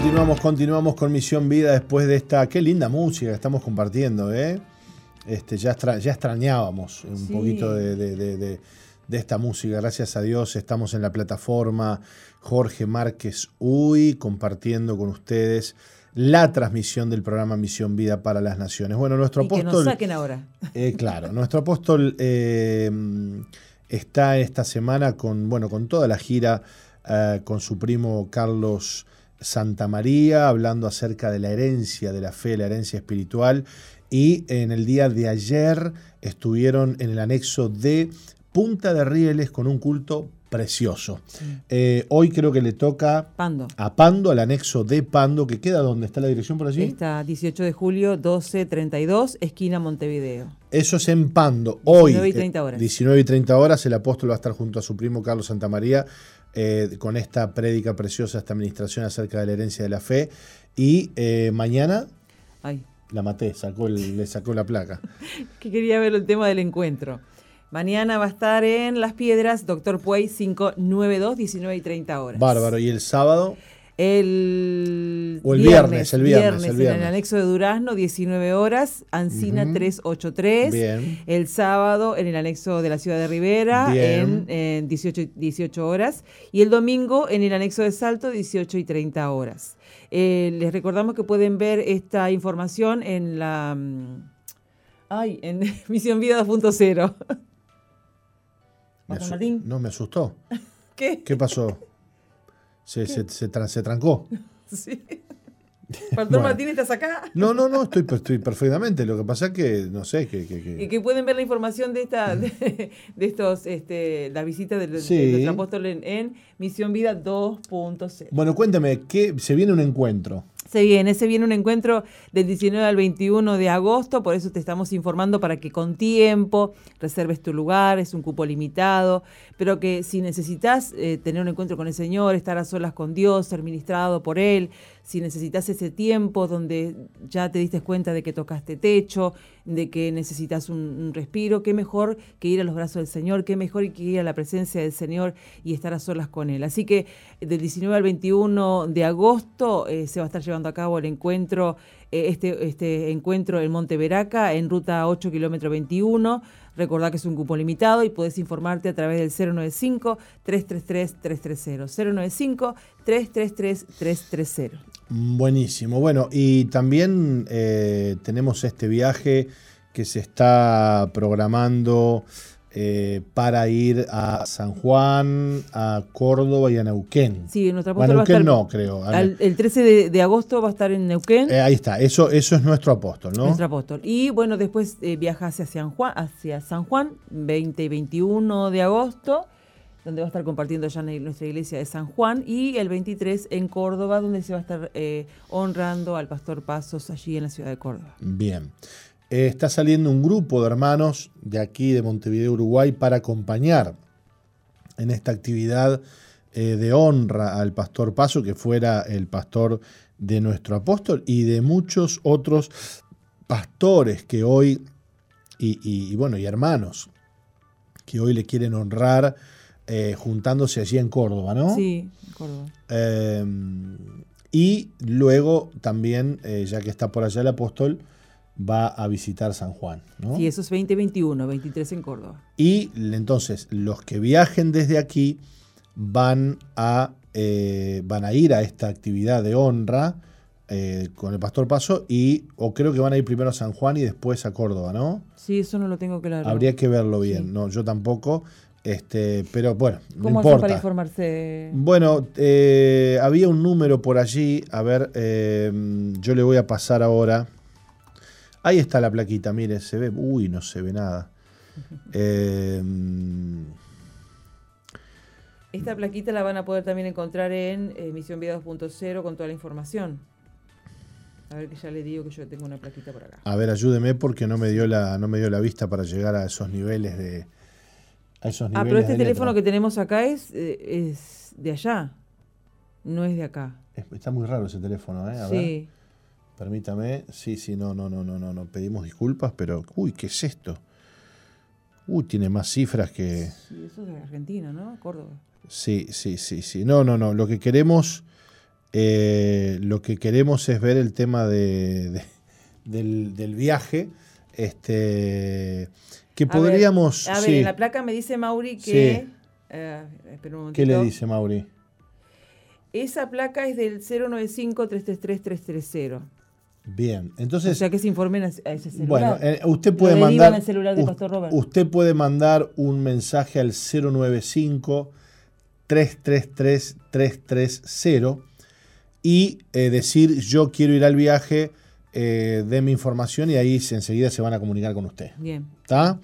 S1: Continuamos, continuamos con Misión Vida después de esta. Qué linda música que estamos compartiendo, ¿eh? Este, ya, ya extrañábamos un poquito de, esta música. Gracias a Dios estamos en la plataforma Jorge Márquez Uy, compartiendo con ustedes la transmisión del programa Misión Vida para las Naciones. Bueno, nuestro apóstol. Que
S2: nos saquen ahora.
S1: Eh, claro, nuestro apóstol eh, está esta semana con, bueno, con toda la gira eh, con su primo Carlos. Santa María, hablando acerca de la herencia de la fe, la herencia espiritual. Y en el día de ayer estuvieron en el anexo de Punta de Rieles con un culto precioso. Eh, hoy creo que le toca
S2: Pando.
S1: a Pando, al anexo de Pando, que queda donde está la dirección por allí.
S2: Está 18 de julio, 1232, esquina Montevideo.
S1: Eso es en Pando. Hoy,
S2: 19 y 30 horas.
S1: 19 y 30 horas, el apóstol va a estar junto a su primo Carlos Santamaría eh, con esta prédica preciosa, esta administración acerca de la herencia de la fe. Y eh, mañana la maté, sacó le sacó la placa.
S2: que quería ver el tema del encuentro. Mañana va a estar en Las Piedras, Doctor Puey 592, 19 y 30 horas.
S1: Bárbaro. ¿Y el sábado?
S2: El,
S1: o el viernes, el viernes, el
S2: viernes, En el anexo de Durazno, 19 horas, Ancina 383.
S1: Bien.
S2: El sábado en el anexo de la ciudad de Rivera, en, 18, 18, horas. Y el domingo en el anexo de Salto, 18 y 30 horas. Eh, les recordamos que pueden ver esta información en la. Mm, ay, en Misión Vida 2.0.
S1: Me
S2: Pastor
S1: asu-
S2: Martín.
S1: No, me asustó.
S2: ¿Qué?
S1: ¿Qué pasó? Se, se, se tra- se trancó.
S2: Sí. Pastor
S1: Bueno.
S2: Martín, ¿estás acá?
S1: No, no, no, estoy, estoy perfectamente. Lo que pasa es que, no sé, que... que- que-
S2: Y que pueden ver la información de esta de, de estos este la visita del, de
S1: Sí.
S2: nuestro apóstol en, en Misión Vida 2.0.
S1: Bueno, cuéntame, ¿qué, se viene un encuentro.
S2: Se viene, se viene un encuentro del 19 al 21 de agosto, por eso te estamos informando para que con tiempo reserves tu lugar, es un cupo limitado, pero que si necesitas eh, tener un encuentro con el Señor, estar a solas con Dios, ser ministrado por Él, si necesitas ese tiempo donde ya te diste cuenta de que tocaste techo, de que necesitas un, respiro, qué mejor que ir a los brazos del Señor, qué mejor que ir a la presencia del Señor y estar a solas con Él. Así que del 19 al 21 de agosto eh, se va a estar llevando a cabo el encuentro, eh, este, este encuentro en Monte Veraca, en ruta 8 kilómetro 21. Recordá que es un cupo limitado y podés informarte a través del 095-333-330. 095-333-330.
S1: Buenísimo. Bueno, y también eh, tenemos este viaje que se está programando eh, para ir a San Juan, a Córdoba y a Neuquén.
S2: Sí, nuestra
S1: Bueno,
S2: apóstol va a
S1: Neuquén
S2: estar.
S1: no, creo. A
S2: al- el 13 de, de agosto va a estar en Neuquén.
S1: Eh, ahí está, eso, eso es nuestro apóstol, ¿no?
S2: Nuestro apóstol. Y bueno, después eh, viaja hacia San Juan, hacia San Juan, 20 y 21 de agosto, donde va a estar compartiendo ya nuestra iglesia de San Juan, y el 23 en Córdoba, donde se va a estar eh, honrando al pastor Pasos allí en la ciudad de Córdoba.
S1: Bien. Eh, está saliendo un grupo de hermanos de aquí, de Montevideo, Uruguay, para acompañar en esta actividad eh, de honra al pastor Paso, que fuera el pastor de nuestro apóstol, y de muchos otros pastores que hoy, y- y bueno, y hermanos, que hoy le quieren honrar eh, juntándose allí en Córdoba, ¿no?
S2: Sí, en Córdoba.
S1: Eh, y luego también, eh, ya que está por allá el apóstol, va a visitar San Juan. ¿no?
S2: Sí, eso es 20 y 21, 23 en Córdoba.
S1: Y entonces los que viajen desde aquí van a, eh, van a ir a esta actividad de honra eh, con el pastor Paso y o creo que van a ir primero a San Juan y después a Córdoba, ¿no?
S2: Sí, eso no lo tengo claro.
S1: Habría que verlo bien,
S2: Sí.
S1: no, yo tampoco, este, pero bueno, no
S2: ¿Cómo hacen
S1: importa.
S2: para informarse?
S1: Bueno, eh, había un número por allí. A ver, eh, yo le voy a pasar ahora. Ahí está la plaquita, mire, se ve. Uy, no se ve nada. Eh,
S2: Esta plaquita la van a poder también encontrar en eh, Misión Vida 2.0 con toda la información. A ver que ya le digo que yo tengo una plaquita por acá.
S1: a ver, ayúdeme porque no me dio la, no me dio la vista para llegar a esos niveles de. A esos
S2: Ah, pero este teléfono que tenemos acá es, eh, es de allá, no es de acá.
S1: Es- Está muy raro ese teléfono, ¿eh? A ver,
S2: Sí,
S1: permítame. Sí, sí, no, no, no, no, no, no. Pedimos disculpas, pero. Uy, ¿qué es esto? Uy, tiene más cifras que.
S2: sí, eso es de Argentina, ¿no? Córdoba.
S1: Sí, sí, sí, sí. No, no, no. Lo que queremos, eh, lo que queremos es ver el tema de, de- del, del viaje. Este, que
S2: A ver,
S1: podríamos.
S2: A ver,
S1: sí.
S2: en la placa me dice Mauri que...
S1: Sí.
S2: eh, espera un
S1: ¿Qué le dice Mauri?
S2: Esa placa es del 095-333-330.
S1: Bien,
S2: O
S1: entonces.
S2: sea que se informen a, ese
S1: Bueno,
S2: celular.
S1: eh, usted
S2: Lo
S1: puede
S2: derivan
S1: mandar.
S2: al celular de Pastor Robert.
S1: Usted puede mandar un mensaje al 095 333 330 y eh, decir yo quiero ir al viaje, eh, mi información y ahí se- enseguida se van a comunicar con usted.
S2: Bien.
S1: ¿Está?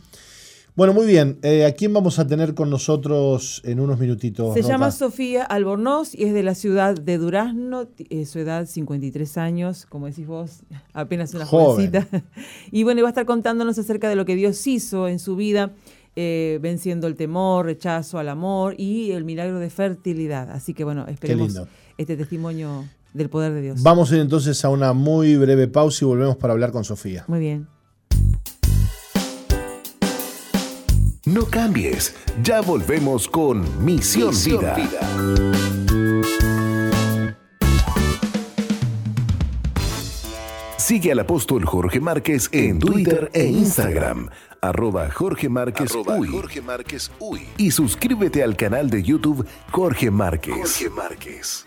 S1: Bueno, muy bien. Eh, ¿A quién vamos a tener con nosotros en unos minutitos?
S2: Se
S1: Nota?
S2: llama Sofía Albornoz y es de la ciudad de Durazno, eh, su edad 53 años, como decís vos, apenas una
S1: Joven.
S2: jovencita. Y bueno, y va a estar contándonos acerca de lo que Dios hizo en su vida, eh, venciendo el temor, rechazo al amor y el milagro de fertilidad. Así que bueno, esperemos este testimonio del poder de Dios.
S1: Vamos a ir entonces a una muy breve pausa y volvemos para hablar con Sofía.
S2: Muy bien.
S3: No cambies, ya volvemos con Misión, Vida. Sigue al apóstol Jorge Márquez en Twitter e Instagram, arroba Jorge Márquez Uy. Y suscríbete al canal de YouTube Jorge Márquez. Jorge Márquez.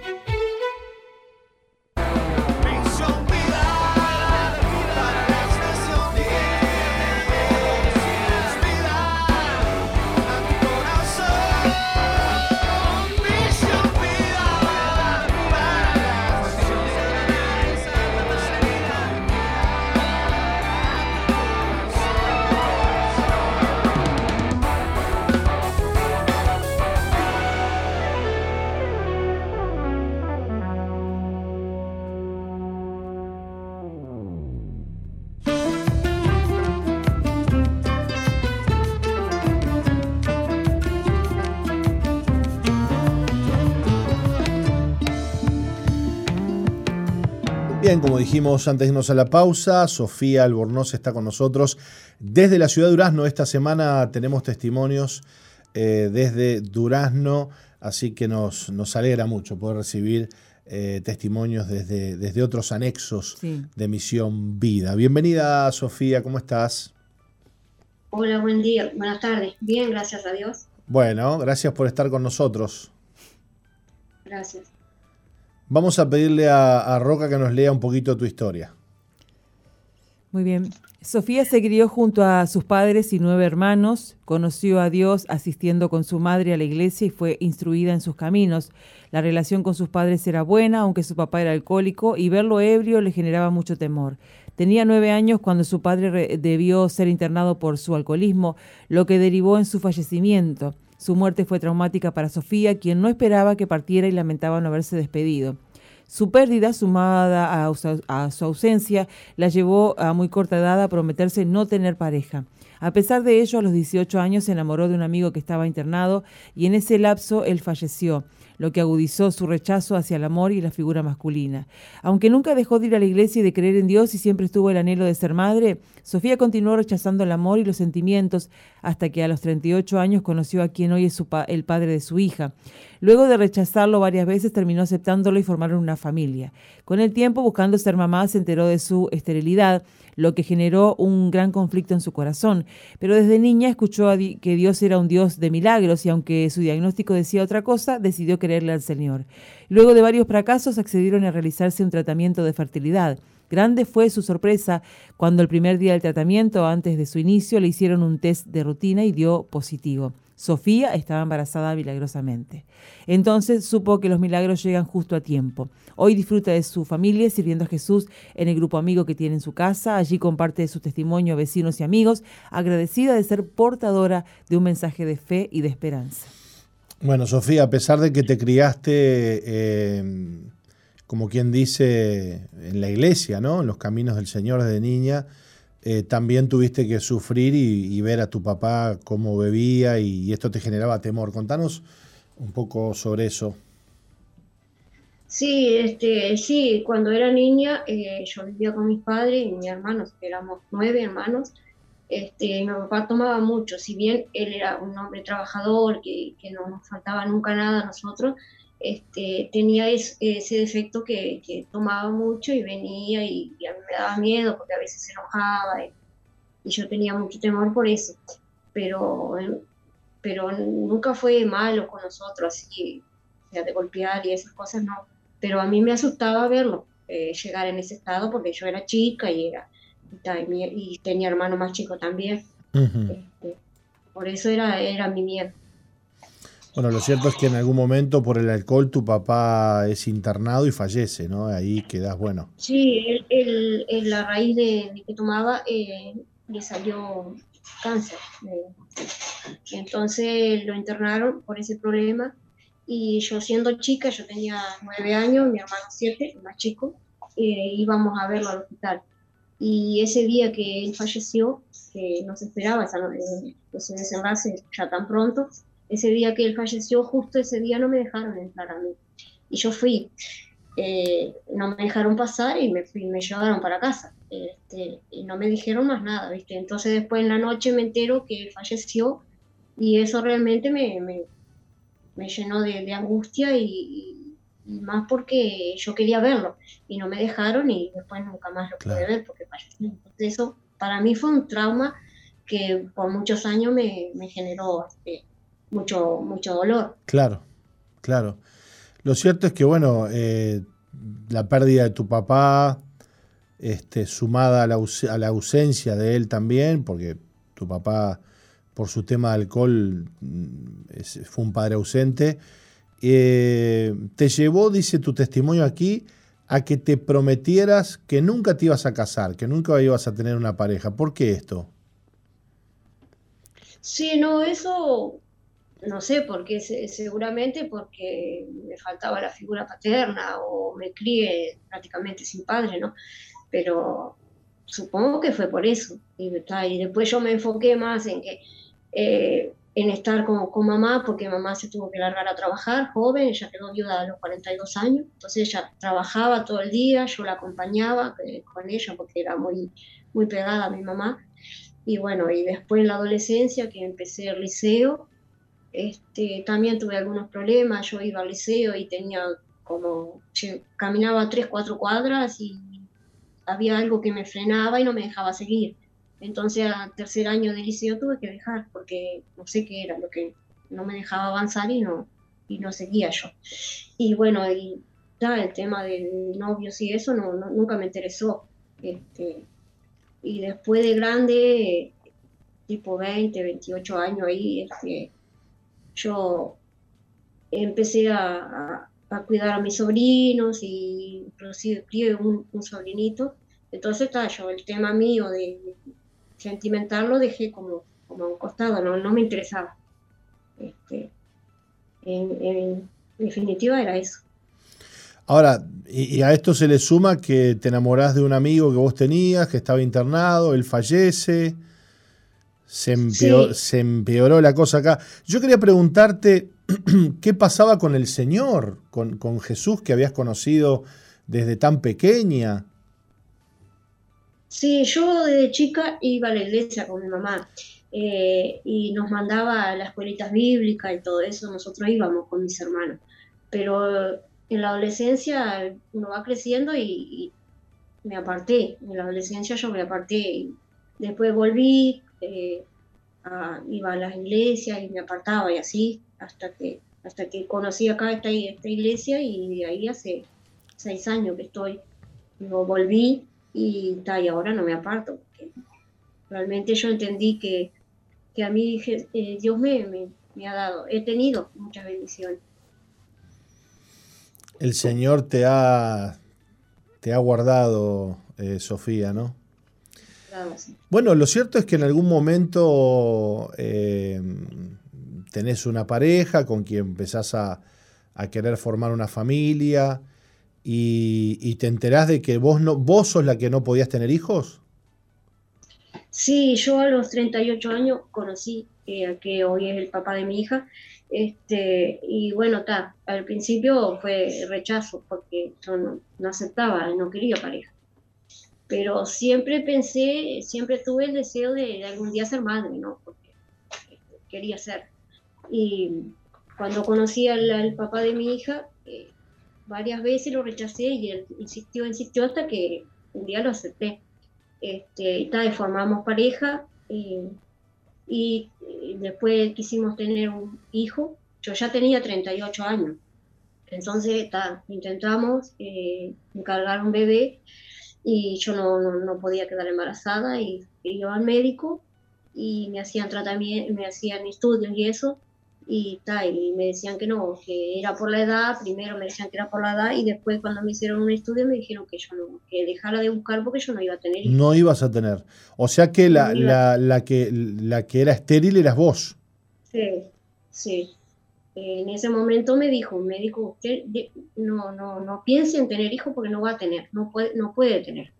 S1: Como dijimos antes de irnos a la pausa, Sofía Albornoz está con nosotros desde la ciudad de Durazno. Esta semana tenemos testimonios eh, desde Durazno, así que nos, nos alegra mucho poder recibir eh, testimonios desde, desde otros anexos de Misión Vida. Bienvenida, Sofía, ¿cómo estás?
S4: Hola, buen día, buenas tardes. Bien, gracias a Dios.
S1: Bueno, gracias por estar con nosotros.
S4: Gracias.
S1: Vamos a pedirle a, Roca que nos lea un poquito tu historia.
S2: Muy bien. Sofía se crió junto a sus padres y nueve hermanos, conoció a Dios asistiendo con su madre a la iglesia y fue instruida en sus caminos. La relación con sus padres era buena, aunque su papá era alcohólico y verlo ebrio le generaba mucho temor. Tenía nueve años cuando su padre debió ser internado por su alcoholismo, lo que derivó en su fallecimiento. Su muerte fue traumática para Sofía, quien no esperaba que partiera y lamentaba no haberse despedido. Su pérdida, sumada a, su ausencia, la llevó a muy corta edad a prometerse no tener pareja. A pesar de ello, a los 18 años se enamoró de un amigo que estaba internado y en ese lapso él falleció lo que agudizó su rechazo hacia el amor y la figura masculina. Aunque nunca dejó de ir a la iglesia y de creer en Dios y siempre estuvo el anhelo de ser madre, Sofía continuó rechazando el amor y los sentimientos hasta que a los 38 años conoció a quien hoy es el padre de su hija. Luego de rechazarlo varias veces, terminó aceptándolo y formaron una familia. Con el tiempo, buscando ser mamá, se enteró de su esterilidad lo que generó un gran conflicto en su corazón. Pero desde niña escuchó que Dios era un Dios de milagros y aunque su diagnóstico decía otra cosa, decidió creerle al Señor. Luego de varios fracasos accedieron a realizarse un tratamiento de fertilidad. Grande fue su sorpresa cuando el primer día del tratamiento, antes de su inicio, le hicieron un test de rutina y dio positivo. Sofía estaba embarazada milagrosamente. Entonces supo que los milagros llegan justo a tiempo. Hoy disfruta de su familia sirviendo a Jesús en el grupo amigo que tiene en su casa. Allí comparte su testimonio a vecinos y amigos, agradecida de ser portadora de un mensaje de fe y de esperanza.
S1: Bueno, Sofía, a pesar de que te criaste, eh, como quien dice, en la iglesia, ¿no? En los caminos del Señor desde niña, eh, también tuviste que sufrir y, ver a tu papá cómo bebía y, esto te generaba temor. Contanos un poco sobre eso.
S4: Sí, este, sí, cuando era niña eh, yo vivía con mis padres y mis hermanos, éramos nueve hermanos. Este, mi papá tomaba mucho, si bien él era un hombre trabajador, que, que no nos faltaba nunca nada a nosotros, este, tenía ese defecto que, tomaba mucho y venía y, a mí me daba miedo porque a veces se enojaba y, yo tenía mucho temor por eso. Pero, pero nunca fue malo con nosotros, así, sea, de golpear y esas cosas no. Pero a mí me asustaba verlo, eh, llegar en ese estado porque yo era chica y, era, y, tenía hermano más chico también. Este, por eso era, era mi miedo.
S1: Bueno, lo cierto es que en algún momento por el alcohol tu papá es internado y fallece, ¿no? Ahí quedas, bueno.
S4: Sí, él, él, a raíz de, que tomaba eh, le salió cáncer. entonces lo internaron por ese problema y yo siendo chica, yo tenía nueve años, mi hermano siete, más chico, eh, íbamos a verlo al hospital. Y ese día que él falleció, que no se esperaba ese desenlace ya tan pronto, ese día que él falleció, justo ese día no me dejaron entrar a mí. Y yo fui, eh, no me dejaron pasar y me, fui, me llevaron para casa. este, y no me dijeron más nada, ¿viste? Entonces después en la noche me entero que falleció y eso realmente me, me, llenó de, angustia y, más porque yo quería verlo y no me dejaron y después nunca más lo pude ver porque falleció. Entonces eso para mí fue un trauma que por muchos años me, generó este, mucho, mucho dolor.
S1: Claro, claro. Lo cierto es que, bueno, eh, la pérdida de tu papá, este, sumada a la, a la, ausencia de él también, porque tu papá, por su tema de alcohol, mm, fue un padre ausente, eh, te llevó, dice tu testimonio aquí, a que te prometieras que nunca te ibas a casar, que nunca ibas a tener una pareja. ¿Por qué esto?
S4: Sí, no, eso no sé por qué, seguramente porque me faltaba la figura paterna o me crié prácticamente sin padre, ¿no? Pero supongo que fue por eso. Y, después yo me enfoqué más en que eh, en estar con, con, mamá, porque mamá se tuvo que largar a trabajar, joven, ella quedó viuda a los 42 años, entonces ella trabajaba todo el día, yo la acompañaba eh, con ella porque era muy, muy pegada a mi mamá. Y bueno, y después en la adolescencia que empecé el liceo, este, también tuve algunos problemas, yo iba al liceo y tenía como, caminaba tres, cuatro cuadras y había algo que me frenaba y no me dejaba seguir. Entonces al tercer año de liceo tuve que dejar porque no sé qué era lo que no me dejaba avanzar y no, y no seguía yo. Y bueno, y, el tema de novios y eso no, nunca me interesó. Este, y después de grande, tipo 20, 28 años ahí, este, yo empecé a, cuidar a mis sobrinos y inclusive un, sobrinito. Entonces, está yo el tema mío de sentimental lo dejé como, como a un costado, no, no me interesaba. Este, en, definitiva era eso.
S1: Ahora, y, a esto se le suma que te enamorás de un amigo que vos tenías, que estaba internado, él fallece. Se empeoró, la cosa acá. Yo quería preguntarte qué pasaba con el Señor, con, Jesús que habías conocido desde tan pequeña.
S4: Sí, yo desde chica iba a la iglesia con mi mamá eh, y nos mandaba a las escuelitas bíblicas y todo eso, nosotros íbamos con mis hermanos. Pero en la adolescencia uno va creciendo y, me aparté. En la adolescencia yo me aparté. Después volví, eh, iba a las iglesias y me apartaba y así, hasta que, hasta que conocí acá esta, esta iglesia y de ahí hace seis años que estoy. Luego volví y, y ahora no me aparto, porque realmente yo entendí que, que a mí eh, Dios me, me, ha dado, he tenido muchas bendiciones.
S1: El Señor te ha, te ha guardado, eh, Sofía, ¿no? Bueno, lo cierto es que en algún momento eh, tenés una pareja con quien empezás a, querer formar una familia y, te enterás de que vos, no, vos sos la que no podías tener hijos.
S4: Sí, yo a los 38 años conocí eh, a que hoy es el papá de mi hija. Este, y bueno, está, al principio fue rechazo porque yo no, no aceptaba, no quería pareja pero siempre pensé, siempre tuve el deseo de, algún día ser madre, ¿no? Porque este, quería ser. Y cuando conocí al, papá de mi hija, eh, varias veces lo rechacé y él insistió, insistió hasta que un día lo acepté. Este, y tal, formamos pareja eh, y, después quisimos tener un hijo. Yo ya tenía 38 años. Entonces, intentamos eh, encargar un bebé y yo no, no, podía quedar embarazada y, iba al médico y me hacían tratamiento, me hacían estudios y eso y, tal y me decían que no, que era por la edad, primero me decían que era por la edad y después cuando me hicieron un estudio me dijeron que yo no, que dejara de buscar porque yo no iba a tener
S1: No ibas a tener. O sea que la, la, la, que la que era estéril eras vos.
S4: Sí, sí en ese momento me dijo un médico, usted no, no, no piense en tener hijos porque no va a tener, no puede, no puede tener.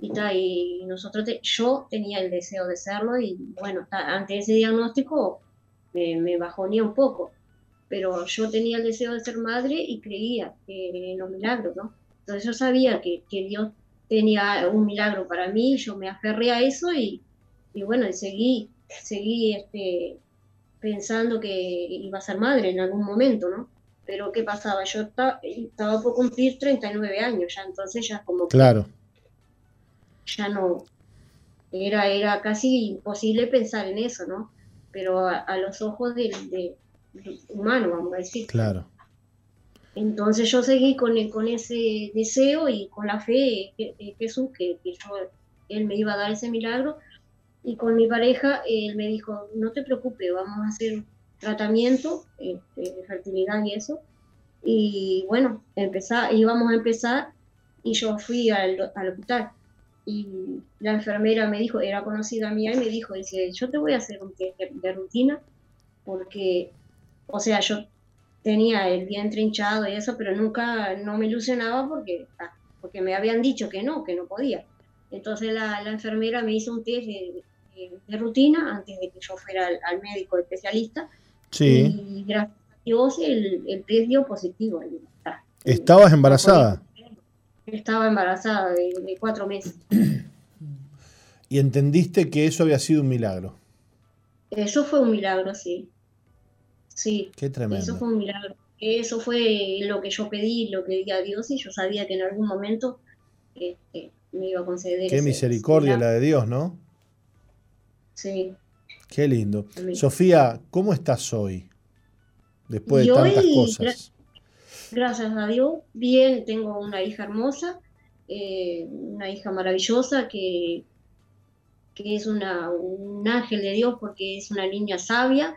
S4: Y, y nosotros, yo tenía el deseo de serlo y bueno, ante ese diagnóstico me, me ni un poco, pero yo tenía el deseo de ser madre y creía en los milagros, ¿no? Entonces yo sabía que, que Dios tenía un milagro para mí, yo me aferré a eso y, y bueno, y seguí, seguí este, pensando que iba a ser madre en algún momento, ¿no? Pero ¿qué pasaba? Yo estaba, estaba por cumplir 39 años ya, entonces ya como...
S1: Claro.
S4: Ya no, era, era casi imposible pensar en eso, ¿no? Pero a, los ojos del de, humano, vamos a decir.
S1: Claro.
S4: Entonces yo seguí con, con ese deseo y con la fe de Jesús, que, que yo, él me iba a dar ese milagro. Y con mi pareja, él me dijo, no te preocupes, vamos a hacer tratamiento este, de fertilidad y eso. Y bueno, empezar, íbamos a empezar y yo fui al, al hospital y la enfermera me dijo, era conocida mía, y me dijo, dice, yo te voy a hacer un test de, rutina, porque, o sea, yo tenía el vientre hinchado y eso, pero nunca, no me ilusionaba porque, ah, porque me habían dicho que no, que no podía. Entonces la, la enfermera me hizo un test de, de, rutina antes de que yo fuera al, médico especialista.
S1: Sí.
S4: Y gracias a Dios el, el test dio positivo.
S1: ¿Estabas embarazada?
S4: estaba embarazada de, cuatro meses.
S1: ¿Y entendiste que eso había sido un milagro?
S4: Eso fue un milagro, sí. Sí.
S1: Qué tremendo.
S4: Eso fue un milagro. Eso fue lo que yo pedí, lo que di a Dios y yo sabía que en algún momento este, me iba a conceder.
S1: Qué misericordia la de Dios, ¿no?
S4: Sí.
S1: Qué lindo. Sofía, ¿cómo estás hoy? Después de tantas cosas
S4: gracias a Dios, bien, tengo una hija hermosa, eh, una hija maravillosa que, que es una, un ángel de Dios porque es una niña sabia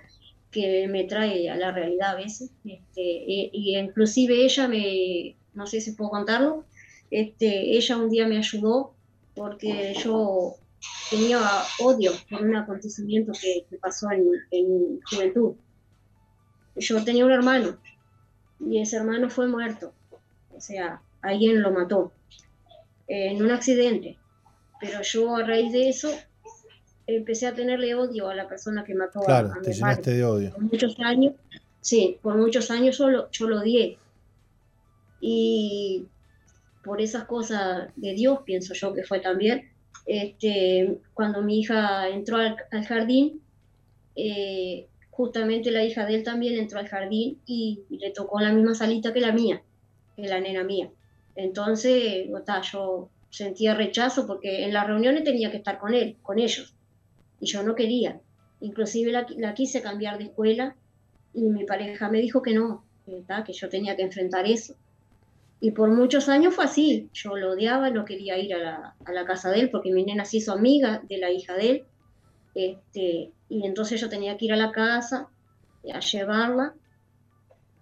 S4: que me trae a la realidad a veces. Este, y, inclusive ella me, no sé si puedo contarlo, este, ella un día me ayudó porque yo tenía odio por un acontecimiento que, pasó en, en juventud. Yo tenía un hermano y ese hermano fue muerto. O sea, alguien lo mató en un accidente. Pero yo a raíz de eso empecé a tenerle odio a la persona que mató
S1: a, mi te llenaste de odio.
S4: Por muchos años, sí, por muchos años yo lo, yo lo odié. Y por esas cosas de Dios, pienso yo que fue también, este, cuando mi hija entró al, jardín, eh, justamente la hija de él también entró al jardín y, le tocó la misma salita que la mía, que la nena mía. Entonces, yo sentía rechazo porque en las reuniones tenía que estar con él, con ellos, y yo no quería. Inclusive la, quise cambiar de escuela y mi pareja me dijo que no, que yo tenía que enfrentar eso. Y por muchos años fue así. Yo lo odiaba, no quería ir a la, a la, casa de él porque mi nena se hizo amiga de la hija de él. Este, y entonces yo tenía que ir a la casa a llevarla.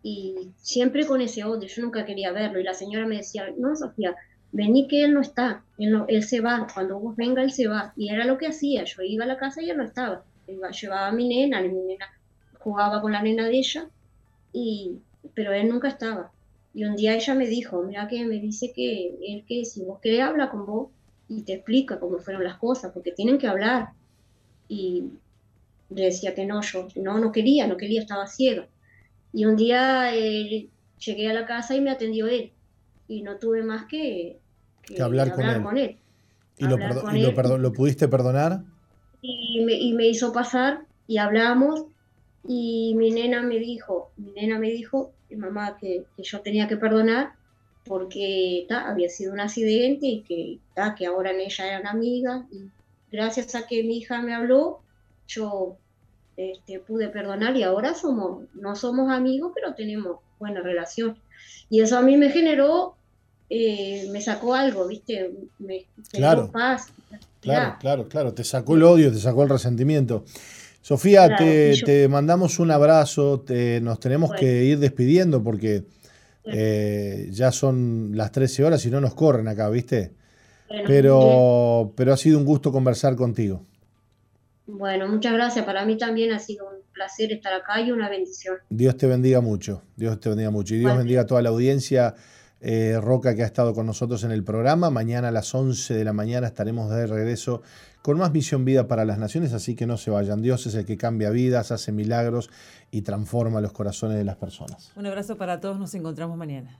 S4: Y siempre con ese odio, yo nunca quería verlo. Y la señora me decía, no Sofía, vení que él no está, él, él se va, cuando vos venga él se va y era lo que hacía, yo iba a la casa y él no estaba, iba, llevaba a mi nena, mi nena jugaba con la nena de ella y pero él nunca estaba y un día ella me dijo, mira que me dice que él que si vos querés habla con vos y te explica cómo fueron las cosas, porque tienen que hablar y le decía que no, yo no, no quería, no quería, estaba ciega. Y un día eh, llegué a la casa y me atendió él. Y no tuve más que,
S1: hablar, con, él. ¿Y, lo, lo, pudiste perdonar?
S4: Y me, y me, hizo pasar y hablamos. Y mi nena me dijo, mi nena me dijo, mamá, que, que yo tenía que perdonar porque había sido un accidente y que, que ahora en ella eran amigas. Y gracias a que mi hija me habló, yo este, pude perdonar y ahora somos, no somos amigos, pero tenemos buena relación. Y eso a mí me generó, eh, me sacó algo, ¿viste? Me,
S1: claro, paz. Claro, claro, claro, te sacó el odio, te sacó el resentimiento. Sofía, te, mandamos un abrazo, te, nos tenemos que ir despidiendo porque eh, ya son las 13 horas y no nos corren acá, ¿viste? pero, pero ha sido un gusto conversar contigo.
S4: Bueno, muchas gracias. Para mí también ha sido un placer estar acá y una bendición.
S1: Dios te bendiga mucho. Dios te bendiga mucho. Y Dios bendiga a toda la audiencia eh, Roca que ha estado con nosotros en el programa. Mañana a las 11 de la mañana estaremos de regreso con más Misión Vida para las Naciones, así que no se vayan. Dios es el que cambia vidas, hace milagros y transforma los corazones de las personas.
S2: Un abrazo para todos, nos encontramos mañana.